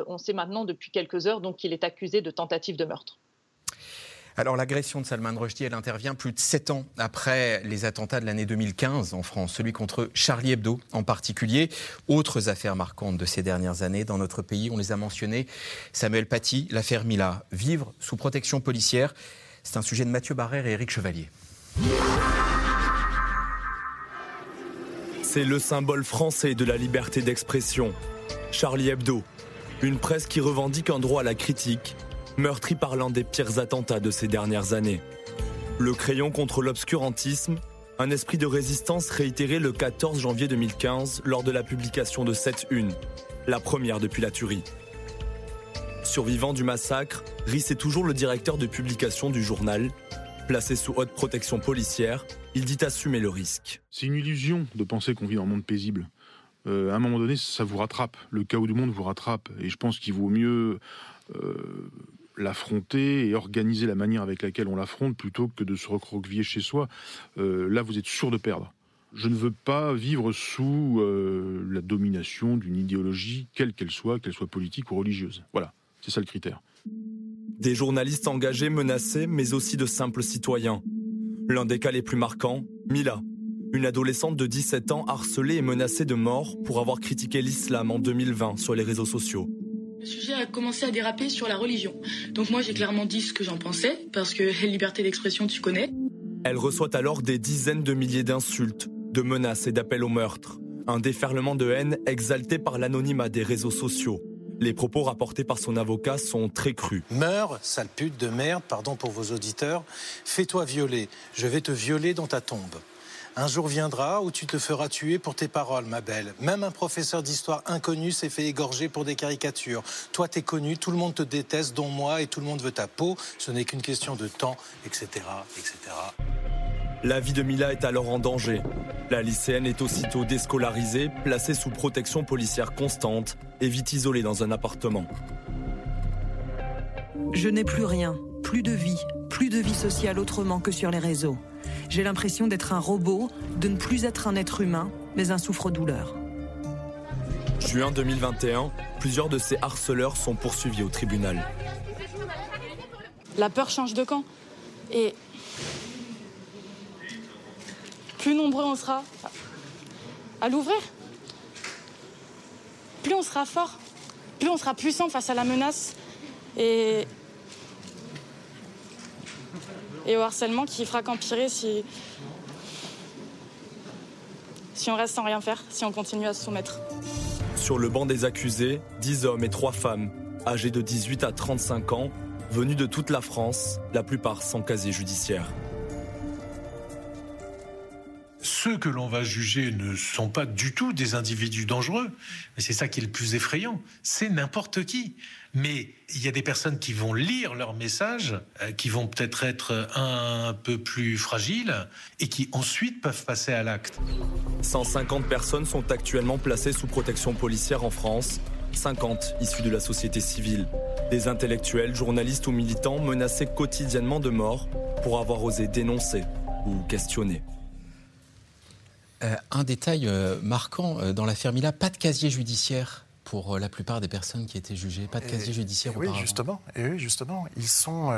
on sait maintenant depuis quelques heures, donc il est accusé de tentative de meurtre. Alors l'agression de Salman Rushdie, elle intervient plus de sept ans après les attentats de l'année 2015 en France, celui contre Charlie Hebdo en particulier. Autres affaires marquantes de ces dernières années dans notre pays, on les a mentionnées. Samuel Paty, l'affaire Mila, vivre sous protection policière, c'est un sujet de Mathieu Barrère et Éric Chevalier. C'est le symbole français de la liberté d'expression. Charlie Hebdo, une presse qui revendique un droit à la critique meurtri par l'un des pires attentats de ces dernières années. Le crayon contre l'obscurantisme, un esprit de résistance réitéré le 14 janvier 2015 lors de la publication de cette une, la première depuis la tuerie. Survivant du massacre, Rhys est toujours le directeur de publication du journal. Placé sous haute protection policière, il dit assumer le risque. C'est une illusion de penser qu'on vit dans un monde paisible. Euh, à un moment donné, ça vous rattrape. Le chaos du monde vous rattrape. Et je pense qu'il vaut mieux euh, l'affronter et organiser la manière avec laquelle on l'affronte plutôt que de se recroqueviller chez soi. Euh, là, vous êtes sûr de perdre. Je ne veux pas vivre sous la domination d'une idéologie, quelle qu'elle soit, qu'elle soit politique ou religieuse. Voilà, c'est ça le critère. Des journalistes engagés, menacés, mais aussi de simples citoyens. L'un des cas les plus marquants, Mila, une adolescente de 17 ans harcelée et menacée de mort pour avoir critiqué l'islam en 2020 sur les réseaux sociaux. Le sujet a commencé à déraper sur la religion. Donc moi j'ai clairement dit ce que j'en pensais, parce que liberté d'expression tu connais. Elle reçoit alors des dizaines de milliers d'insultes, de menaces et d'appels au meurtre. Un déferlement de haine exalté par l'anonymat des réseaux sociaux. Les propos rapportés par son avocat sont très crus. Meurs, sale pute de merde, pardon pour vos auditeurs, fais-toi violer, je vais te violer dans ta tombe. Un jour viendra où tu te feras tuer pour tes paroles, ma belle. Même un professeur d'histoire inconnu s'est fait égorger pour des caricatures. Toi, t'es connu, tout le monde te déteste, dont moi, et tout le monde veut ta peau. Ce n'est qu'une question de temps, etc., etc. La vie de Mila est alors en danger. La lycéenne est aussitôt déscolarisée, placée sous protection policière constante et vit isolée dans un appartement. Je n'ai plus rien, plus de vie, plus de vie sociale autrement que sur les réseaux. J'ai l'impression d'être un robot, de ne plus être un être humain, mais un souffre-douleur. Juin 2021, plusieurs de ces harceleurs sont poursuivis au tribunal. La peur change de camp. Et plus nombreux on sera à l'ouvrir, plus on sera fort, plus on sera puissant face à la menace et, et au harcèlement qui fera qu'empirer si, si on reste sans rien faire, si on continue à se soumettre. Sur le banc des accusés, 10 hommes et 3 femmes, âgés de 18 à 35 ans, venus de toute la France, la plupart sans casier judiciaire ceux que l'on va juger ne sont pas du tout des individus dangereux. Mais c'est ça qui est le plus effrayant. C'est n'importe qui. Mais il y a des personnes qui vont lire leur message, euh, qui vont peut-être être un peu plus fragiles et qui ensuite peuvent passer à l'acte. 150 personnes sont actuellement placées sous protection policière en France. 50 issus de la société civile. Des intellectuels, journalistes ou militants menacés quotidiennement de mort pour avoir osé dénoncer ou questionner. Euh, un détail euh, marquant euh, dans l'affaire Mila, pas de casier judiciaire pour la plupart des personnes qui étaient jugées, pas de casier judiciaire oui, justement. Et oui, justement. Ils sont.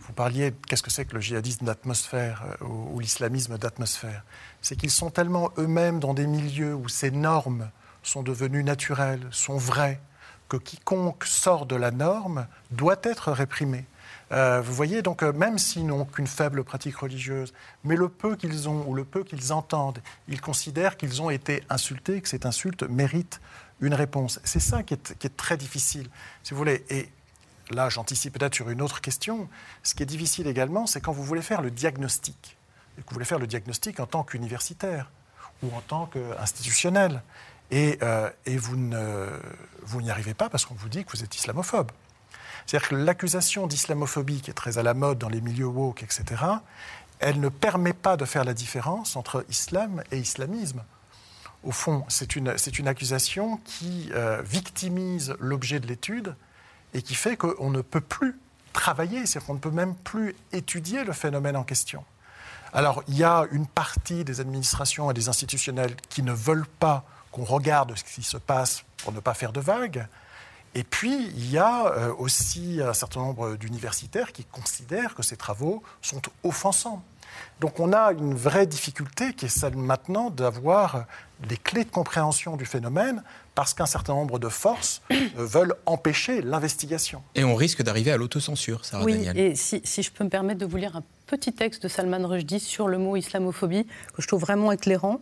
vous parliez, qu'est-ce que c'est que le djihadisme d'atmosphère ou, l'islamisme d'atmosphère? C'est qu'ils sont tellement eux-mêmes dans des milieux où ces normes sont devenues naturelles, sont vraies, que quiconque sort de la norme doit être réprimé. Euh, vous voyez, donc euh, même s'ils n'ont qu'une faible pratique religieuse, mais le peu qu'ils ont ou le peu qu'ils entendent, ils considèrent qu'ils ont été insultés, que cette insulte mérite une réponse. C'est ça qui est, très difficile, si vous voulez. Et là, j'anticipe peut-être sur une autre question. Ce qui est difficile également, c'est quand vous voulez faire le diagnostic, et vous voulez faire le diagnostic en tant qu'universitaire ou en tant qu'institutionnel. Et, euh, vous, vous n'y arrivez pas parce qu'on vous dit que vous êtes islamophobe. C'est-à-dire que l'accusation d'islamophobie, qui est très à la mode dans les milieux woke, etc., elle ne permet pas de faire la différence entre islam et islamisme. Au fond, c'est une, accusation qui euh, victimise l'objet de l'étude et qui fait qu'on ne peut plus travailler, c'est-à-dire qu'on ne peut même plus étudier le phénomène en question. Alors, il y a une partie des administrations et des institutionnels qui ne veulent pas qu'on regarde ce qui se passe pour ne pas faire de vagues, et puis, il y a euh, aussi un certain nombre d'universitaires qui considèrent que ces travaux sont offensants. Donc on a une vraie difficulté qui est celle maintenant d'avoir les clés de compréhension du phénomène parce qu'un certain nombre de forces euh, veulent empêcher l'investigation. Et on risque d'arriver à l'autocensure, Sarah oui, Daniel. Et si, si, je peux me permettre de vous lire un petit texte de Salman Rushdie sur le mot islamophobie que je trouve vraiment éclairant.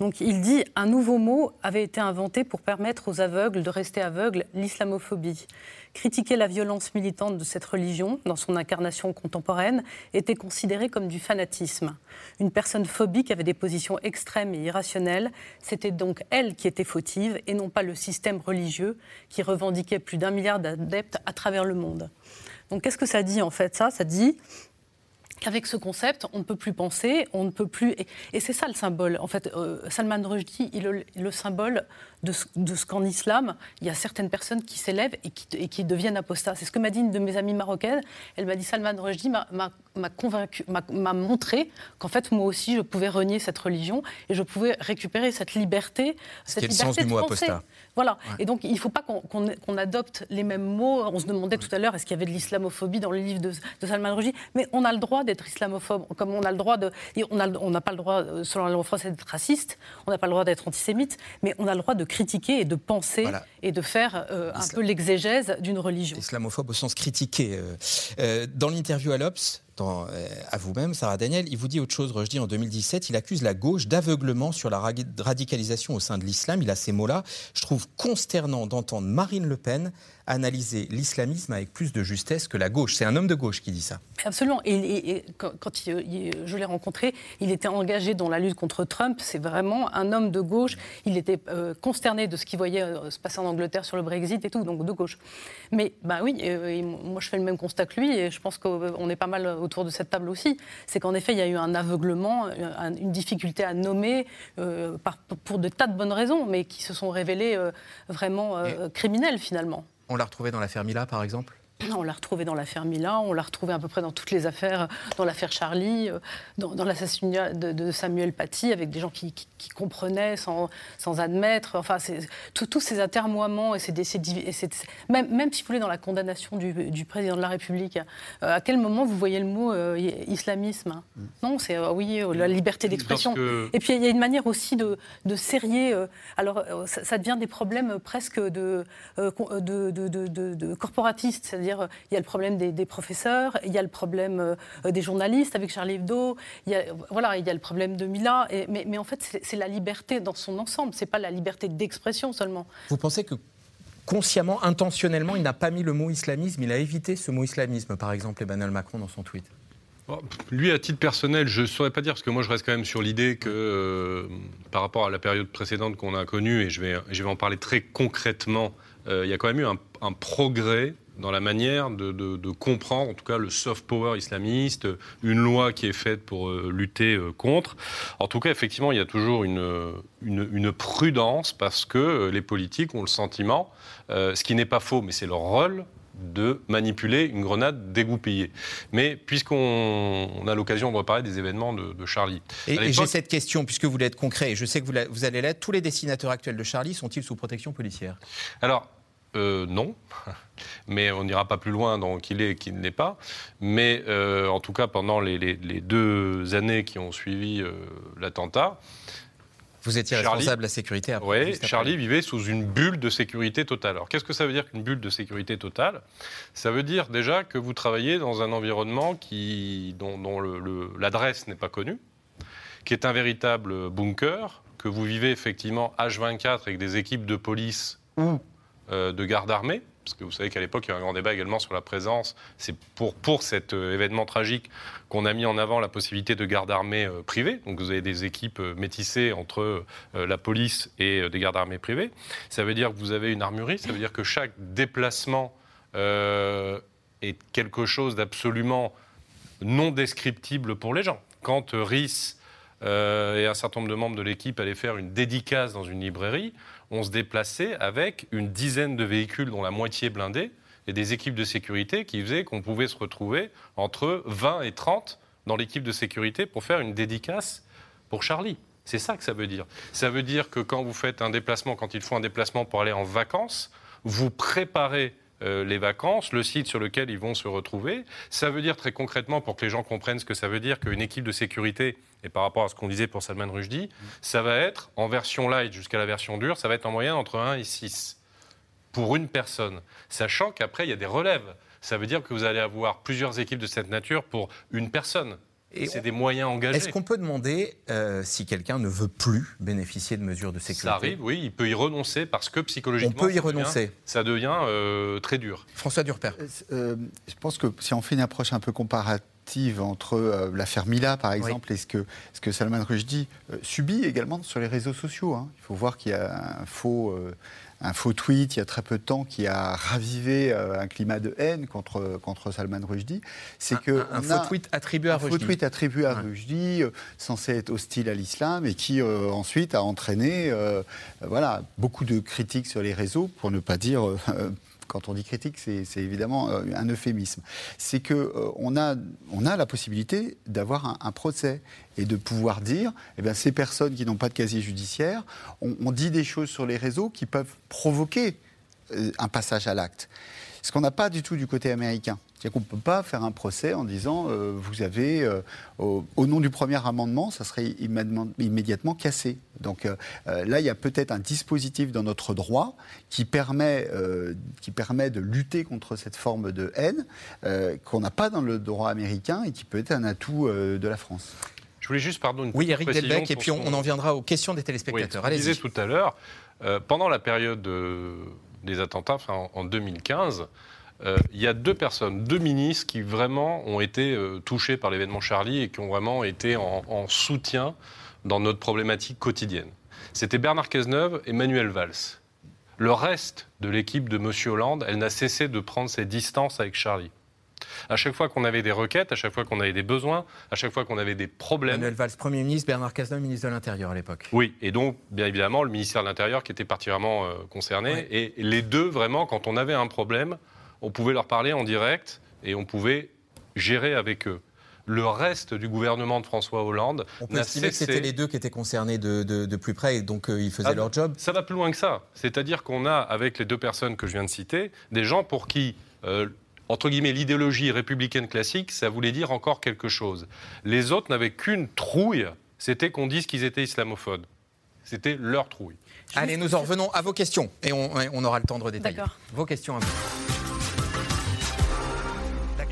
Donc il dit un nouveau mot avait été inventé pour permettre aux aveugles de rester aveugles, l'islamophobie. Critiquer la violence militante de cette religion dans son incarnation contemporaine était considéré comme du fanatisme. Une personne phobique avait des positions extrêmes et irrationnelles. C'était donc elle qui était fautive et non pas le système religieux qui revendiquait plus d'un milliard d'adeptes à travers le monde. Donc qu'est-ce que ça dit en fait? Ça, ça dit qu'avec ce concept, on ne peut plus penser, on ne peut plus. Et, c'est ça le symbole. En fait, euh, Salman Rushdie, il le, symbole de ce, de ce qu'en islam, il y a certaines personnes qui s'élèvent et qui, et qui, deviennent apostats. C'est ce que m'a dit une de mes amies marocaines. Elle m'a dit Salman Rushdie m'a convaincu, m'a montré qu'en fait, moi aussi, je pouvais renier cette religion et je pouvais récupérer cette liberté. Cette liberté le sens du mot apostat. Voilà. Et donc, il ne faut pas qu'on adopte les mêmes mots. On se demandait tout à l'heure, est-ce qu'il y avait de l'islamophobie dans le livre de, de Salman Rushdie? Mais on a le droit d'être islamophobe, comme on a le droit de. On n'a pas le droit, euh, selon la loi française, d'être raciste, on n'a pas le droit d'être antisémite, mais on a le droit de critiquer et de penser et de faire euh, un peu l'exégèse d'une religion. Islamophobe au sens critiqué. Euh, dans l'interview à l'Obs, à vous-même, Sarah Daniel, il vous dit autre chose. Dis en 2017, il accuse la gauche d'aveuglement sur la radicalisation au sein de l'islam. Il a ces mots-là. Je trouve consternant d'entendre Marine Le Pen analyser l'islamisme avec plus de justesse que la gauche. C'est un homme de gauche qui dit ça. Absolument. Et, quand, je l'ai rencontré, il était engagé dans la lutte contre Trump. C'est vraiment un homme de gauche. Il était euh, consterné de ce qu'il voyait euh, se passer en Angleterre sur le Brexit et tout, donc de gauche. Mais bah oui, euh, moi je fais le même constat que lui et je pense qu'on est pas mal autour de cette table aussi. C'est qu'en effet, il y a eu un aveuglement, une difficulté à nommer pour de tas de bonnes raisons, mais qui se sont révélées vraiment criminelles finalement. On l'a retrouvé dans l'affaire Mila, par exemple? On l'a retrouvé dans l'affaire Mila, on l'a retrouvé à peu près dans toutes les affaires, dans l'affaire Charlie, euh, dans, l'assassinat de, Samuel Paty, avec des gens qui, comprenaient sans, admettre. Enfin, tous ces atermoiements et, ces, même, même si vous voulez dans la condamnation du, président de la République, euh, à quel moment vous voyez le mot euh, islamisme? Mm. Non, c'est oui la liberté d'expression. Et puis il y a une manière aussi de, de serrer. alors ça, devient des problèmes presque de, de, de corporatistes, c'est-à-dire il y a le problème des, professeurs, il y a le problème euh, des journalistes avec Charlie Hebdo, il y a, voilà, il y a le problème de Mila. mais, en fait, c'est la liberté dans son ensemble, c'est pas la liberté d'expression seulement. Vous pensez que consciemment, intentionnellement, il n'a pas mis le mot islamisme, il a évité ce mot islamisme, par exemple, Emmanuel Macron dans son tweet? Lui, à titre personnel, je ne saurais pas dire, parce que moi, je reste quand même sur l'idée que, euh, par rapport à la période précédente qu'on a connue, et je vais, je vais en parler très concrètement, euh, il y a quand même eu un progrès dans la manière de, comprendre, en tout cas, le soft power islamiste, une loi qui est faite pour euh, lutter euh, contre. En tout cas, effectivement, il y a toujours une, une, prudence parce que euh, les politiques ont le sentiment, ce qui n'est pas faux, mais c'est leur rôle, de manipuler une grenade dégoupillée. Mais puisqu'on a l'occasion de reparler des événements de, Charlie. Et, j'ai cette question, puisque vous voulez être concret, et je sais que vous, vous allez l'être, tous les dessinateurs actuels de Charlie sont-ils sous protection policière? Alors, euh, non, mais on n'ira pas plus loin dans qu'il est et qu'il ne l'est pas. Mais euh, en tout cas, pendant les, deux années qui ont suivi euh, l'attentat, vous étiez responsable de la sécurité après Oui, Charlie vivait sous une bulle de sécurité totale. Alors qu'est-ce que ça veut dire qu'une bulle de sécurité totale? Ça veut dire déjà que vous travaillez dans un environnement qui, dont, dont l'adresse n'est pas connue, qui est un véritable bunker, que vous vivez effectivement H24 avec des équipes de police ou de garde armée, parce que vous savez qu'à l'époque, il y a un grand débat également sur la présence. C'est pour, pour cet euh, événement tragique qu'on a mis en avant la possibilité de garde armée euh, privée. Donc vous avez des équipes métissées entre la police et des gardes armées privées. Ça veut dire que vous avez une armurerie, ça veut dire que chaque déplacement est quelque chose d'absolument non descriptible pour les gens. Quand RIS et un certain nombre de membres de l'équipe allaient faire une dédicace dans une librairie, on se déplaçait avec une dizaine de véhicules, dont la moitié blindés, et des équipes de sécurité qui faisaient qu'on pouvait se retrouver entre 20 et 30 dans l'équipe de sécurité pour faire une dédicace pour Charlie. C'est ça que ça veut dire. Ça veut dire que quand vous faites un déplacement, quand il faut un déplacement pour aller en vacances, vous préparez euh, les vacances, le site sur lequel ils vont se retrouver. Ça veut dire très concrètement, pour que les gens comprennent ce que ça veut dire, qu'une équipe de sécurité, et par rapport à ce qu'on disait pour Salman Rushdie, ça va être, en version light jusqu'à la version dure, ça va être en moyenne entre 1 et 6 pour une personne. Sachant qu'après, il y a des relèves. Ça veut dire que vous allez avoir plusieurs équipes de cette nature pour une personne. C'est des moyens engagés. Est-ce qu'on peut demander euh, si quelqu'un ne veut plus bénéficier de mesures de sécurité? Ça arrive, oui, il peut y renoncer parce que psychologiquement, on peut y ça renoncer. Devient, ça devient euh, très dur. François Durper. Euh, je pense que si on fait une approche un peu comparative, entre l'affaire Mila, par exemple, et ce que, ce que Salman Rushdie subit également sur les réseaux sociaux. Hein. Il faut voir qu'il y a un faux un faux tweet il y a très peu de temps qui a ravivé euh, un climat de haine contre, contre Salman Rushdie. C'est que un, faux tweet attribué à Rushdie. Un faux tweet attribué à Rushdie, euh, censé être hostile à l'islam et qui euh, ensuite a entraîné voilà, beaucoup de critiques sur les réseaux, pour ne pas dire quand on dit critique, c'est évidemment euh, un euphémisme. C'est qu'on euh, on a, on la possibilité d'avoir un, procès et de pouvoir dire, eh ces personnes qui n'ont pas de casier judiciaire, on, dit des choses sur les réseaux qui peuvent provoquer euh, un passage à l'acte. Ce qu'on n'a pas du tout du côté américain. C'est-à-dire qu'on ne peut pas faire un procès en disant euh, vous avez, euh, au, nom du premier amendement, ça serait immédiatement, cassé. Donc euh, là, il y a peut-être un dispositif dans notre droit qui permet, qui permet de lutter contre cette forme de haine qu'on n'a pas dans le droit américain et qui peut être un atout de la France. Je voulais juste, pardon, une Oui, Eric Delbecq, et puis on, en viendra aux questions des téléspectateurs. Oui, disais tout à l'heure, pendant la période des attentats, en 2015, euh, il y a deux personnes, deux ministres qui vraiment ont été euh, touchés par l'événement Charlie et qui ont vraiment été en, soutien dans notre problématique quotidienne. C'était Bernard Cazeneuve et Manuel Valls. Le reste de l'équipe de M. Hollande, elle n'a cessé de prendre ses distances avec Charlie. À chaque fois qu'on avait des requêtes, à chaque fois qu'on avait des besoins, à chaque fois qu'on avait des problèmes. Manuel Valls, Premier ministre, Bernard Cazeneuve, ministre de l'Intérieur à l'époque. Oui, et donc, bien évidemment, le ministère de l'Intérieur qui était particulièrement euh, concerné. Et les deux, vraiment, quand on avait un problème, on pouvait leur parler en direct et on pouvait gérer avec eux. Le reste du gouvernement de François Hollande. On peut estimer que c'était les deux qui étaient concernés de, plus près et donc euh, ils faisaient ah, leur job Ça va plus loin que ça. C'est-à-dire qu'on a, avec les deux personnes que je viens de citer, des gens pour qui. Euh, entre guillemets, l'idéologie républicaine classique, ça voulait dire encore quelque chose. Les autres n'avaient qu'une trouille, c'était qu'on dise qu'ils étaient islamophobes. C'était leur trouille. Allez, nous en revenons à vos questions et on, on aura le temps de redétailler. Vos questions à vous.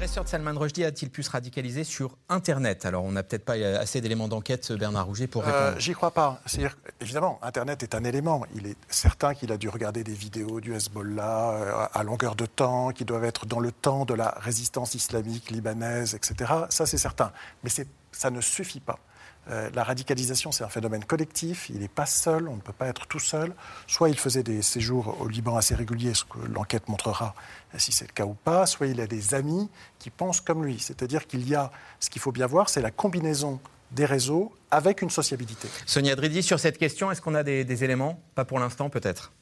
L'agresseur de Salman Rushdie a-t-il pu se radicaliser sur Internet? Alors, on n'a peut-être pas assez d'éléments d'enquête, Bernard Rouget, pour répondre. Euh, j'y crois pas. C'est-à-dire, évidemment, Internet est un élément. Il est certain qu'il a dû regarder des vidéos du Hezbollah euh, à longueur de temps, qui doivent être dans le temps de la résistance islamique libanaise, etc. Ça, c'est certain. Mais ça ne suffit pas. Euh, la radicalisation, c'est un phénomène collectif. Il n'est pas seul, on ne peut pas être tout seul. Soit il faisait des séjours au Liban assez réguliers, ce que l'enquête montrera si c'est le cas ou pas. Soit il a des amis qui pensent comme lui. C'est-à-dire qu'il y a, ce qu'il faut bien voir, c'est la combinaison des réseaux avec une sociabilité. Sonia Dridi, sur cette question, est-ce qu'on a des éléments? Pas pour l'instant, peut-être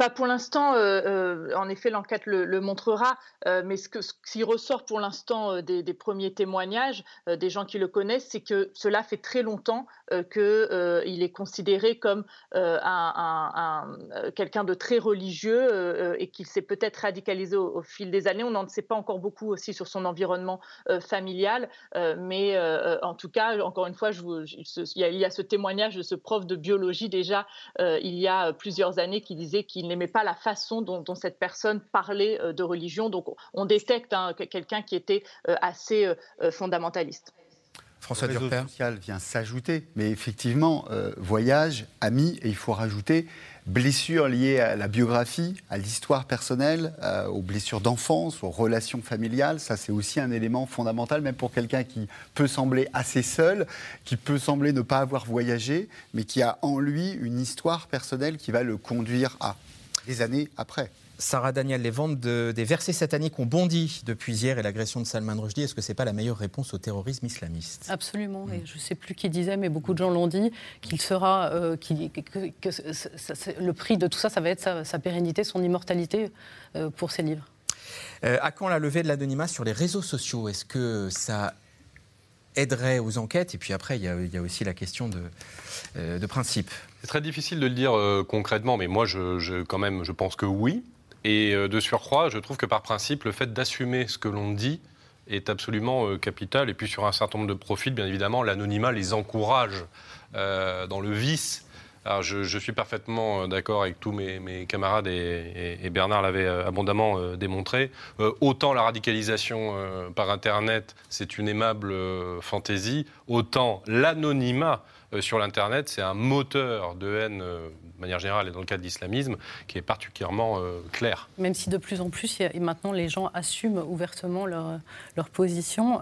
pas pour l'instant, euh, euh, en effet, l'enquête le, montrera, euh, mais ce, que, ce, qui ressort pour l'instant des, premiers témoignages des gens qui le connaissent, c'est que cela fait très longtemps qu'il est considéré comme un, quelqu'un de très religieux et qu'il s'est peut-être radicalisé au, fil des années. On n'en sait pas encore beaucoup aussi sur son environnement familial, mais en tout cas, encore une fois, il, y a, il, y a, ce témoignage de ce prof de biologie déjà il y a plusieurs années qui disait qu'il n'aimait pas la façon dont, cette personne parlait euh, de religion. Donc on détecte hein, quelqu'un qui était euh, assez euh, fondamentaliste. François Le réseau social vient s'ajouter, mais effectivement, voyage, amis, et il faut rajouter blessures liées à la biographie, à l'histoire personnelle, aux blessures d'enfance, aux relations familiales. Ça, c'est aussi un élément fondamental, même pour quelqu'un qui peut sembler assez seul, qui peut sembler ne pas avoir voyagé, mais qui a en lui une histoire personnelle qui va le conduire à des années après. Sarah Daniel, les ventes des versets sataniques ont bondi depuis hier et l'agression de Salman Rushdie. Est-ce que ce n'est pas la meilleure réponse au terrorisme islamiste? Absolument. Et je ne sais plus qui disait, mais beaucoup de gens l'ont dit, qu'il sera, euh, que, le prix de tout ça, ça va être sa, pérennité, son immortalité euh, pour ses livres. Euh, à quand la levée de l'anonymat sur les réseaux sociaux? Est-ce que ça aiderait aux enquêtes? Et puis après, il y a, aussi la question de, euh, de principe. C'est très difficile de le dire euh, concrètement, mais moi, je, quand même, je pense que oui. Et euh, de surcroît, je trouve que par principe, le fait d'assumer ce que l'on dit est absolument capital. Et puis sur un certain nombre de profils, bien évidemment, l'anonymat les encourage dans le vice alors je, suis parfaitement euh, d'accord avec tous mes, camarades et, Bernard l'avait euh, abondamment euh, démontré. autant la radicalisation par Internet, c'est une aimable fantaisie, autant l'anonymat euh, sur l'Internet, c'est un moteur de haine euh, de manière générale et dans le cas de l'islamisme qui est particulièrement euh, clair. Même si de plus en plus, et maintenant les gens assument ouvertement leur, leur position.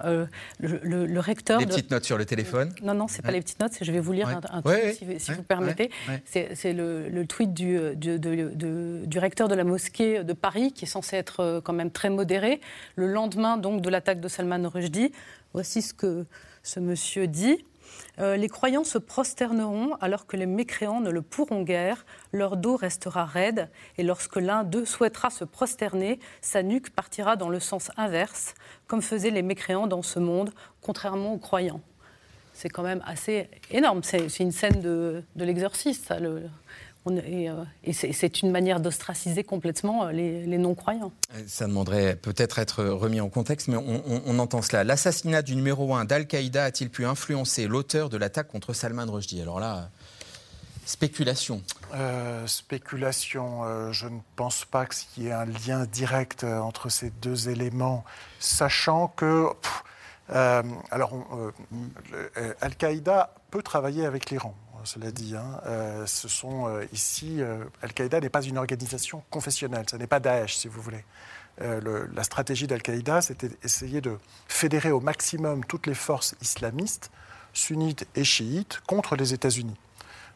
le, recteur. Les petites notes sur le téléphone Non, non, c'est pas les petites notes, je vais vous lire un, tweet si, vous permettez. C'est le, tweet du, du, du, recteur de la mosquée de Paris qui est censé être quand même très modéré. Le lendemain donc de l'attaque de Salman Rushdie, voici ce que ce monsieur dit. Euh, les croyants se prosterneront alors que les mécréants ne le pourront guère, leur dos restera raide, et lorsque l'un d'eux souhaitera se prosterner, sa nuque partira dans le sens inverse, comme faisaient les mécréants dans ce monde, contrairement aux croyants. C'est quand même assez énorme. C'est une scène de, de l'exorciste, euh, et, c'est une manière d'ostraciser complètement euh, les, non-croyants. Ça demanderait peut-être être remis en contexte, mais on, entend cela. L'assassinat du numéro 1 d'Al-Qaïda a-t-il pu influencer l'auteur de l'attaque contre Salman Rushdie? Alors là, spéculation. Euh, spéculation, je ne pense pas qu'il y ait un lien direct entre ces deux éléments, sachant que... alors, Al-Qaïda peut travailler avec l'Iran cela dit. Hein. Euh, ce sont euh, ici, euh, Al-Qaïda n'est pas une organisation confessionnelle, ce n'est pas Daesh, si vous voulez. la stratégie d'Al-Qaïda, c'était essayer de fédérer au maximum toutes les forces islamistes, sunnites et chiites, contre les États-Unis.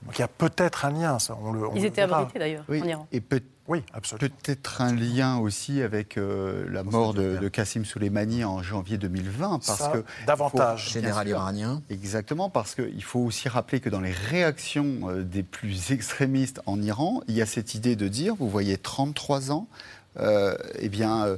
Donc il y a peut-être un lien, ça. On le, Ils étaient abrités d'ailleurs en Iran. Et peut oui, absolument. Peut-être un lien aussi avec euh, la mort de, de, Soleimani en janvier 2020, parce que davantage général iranien. Exactement, parce qu'il faut aussi rappeler que dans les réactions euh, des plus extrémistes en Iran, il y a cette idée de dire, vous voyez, 33 ans, euh, eh bien. Euh,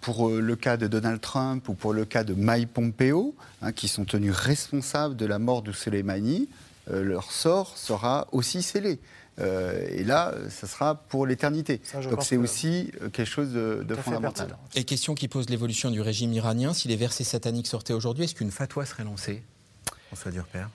pour le cas de Donald Trump ou pour le cas de Mike Pompeo, hein, qui sont tenus responsables de la mort de Soleimani, leur sort sera aussi scellé. Euh, et là, ça sera pour l'éternité. Donc c'est aussi euh, quelque chose de, fondamental. Et question qui pose l'évolution du régime iranien. Si les versets sataniques sortaient aujourd'hui, est-ce qu'une fatwa serait lancée? François Durpère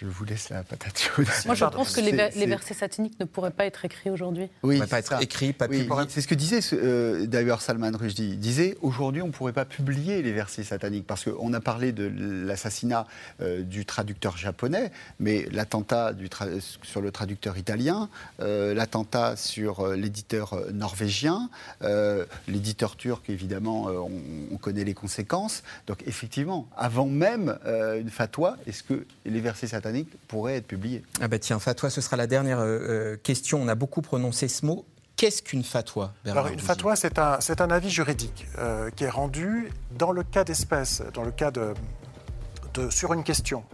je vous laisse la patate chaude. Moi, je pense que les, versets sataniques ne pourraient pas être écrits aujourd'hui. Oui, pas être écrits, pas oui, C'est ce que disait euh, d'ailleurs Salman Rushdie. Il disait aujourd'hui, on ne pourrait pas publier les versets sataniques parce qu'on a parlé de l'assassinat euh, du traducteur japonais, mais l'attentat sur le traducteur italien, euh, l'attentat sur l'éditeur norvégien, l'éditeur turc, évidemment, on, connaît les conséquences. Donc, effectivement, avant même une fatwa, est-ce que les versets sataniques pourrait être publié. Ah bah tiens, fatwa, ce sera la dernière euh, euh, question. On a beaucoup prononcé ce mot. Qu'est-ce qu'une fatwa Alors, Une fatwa, c'est un, un, avis juridique euh, qui est rendu dans le cas d'espèce, dans le cas de, de sur une question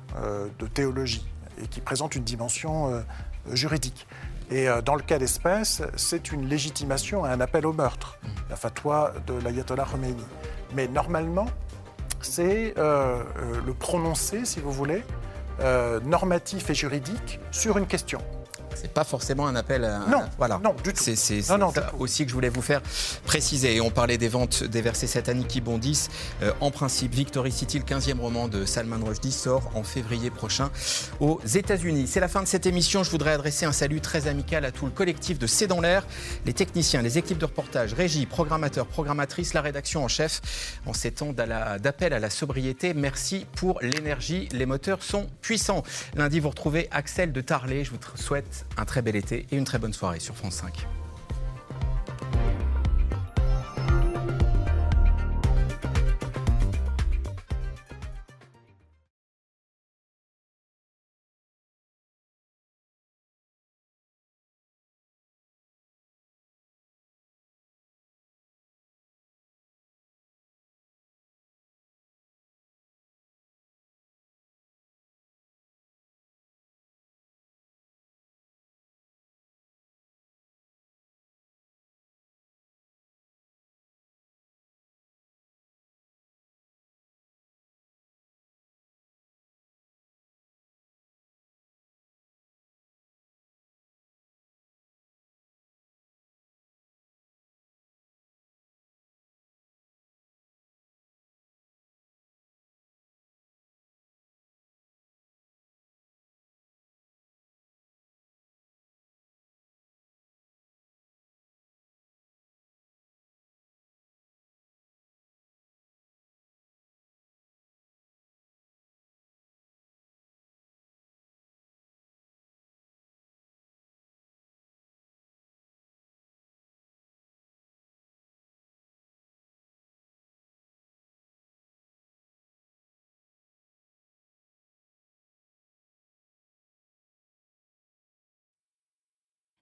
de théologie et qui présente une dimension juridique. Et dans le cas d'espèce, c'est une légitimation à un appel au meurtre, mmh. la fatwa de l'ayatollah Khomeini. Mais normalement, c'est le prononcé, si vous voulez, euh, normatif et juridique sur une question. C'est pas forcément un appel à. Non, voilà. non, du tout. C'est ça aussi que je voulais vous faire préciser. Et on parlait des ventes des versets sataniques qui bondissent. Euh, en principe, Victory City, le 15e roman de Salman Rushdie, sort en février prochain aux États-Unis. C'est la fin de cette émission. Je voudrais adresser un salut très amical à tout le collectif de C'est dans l'air, les techniciens, les équipes de reportage, régie, programmateurs, programmatrices, la rédaction en chef. En ces temps d'appel à la sobriété, merci pour l'énergie. Les moteurs sont puissants. Lundi, vous retrouvez Axel de Tarlet. Je vous souhaite un très bel été et une très bonne soirée sur France 5.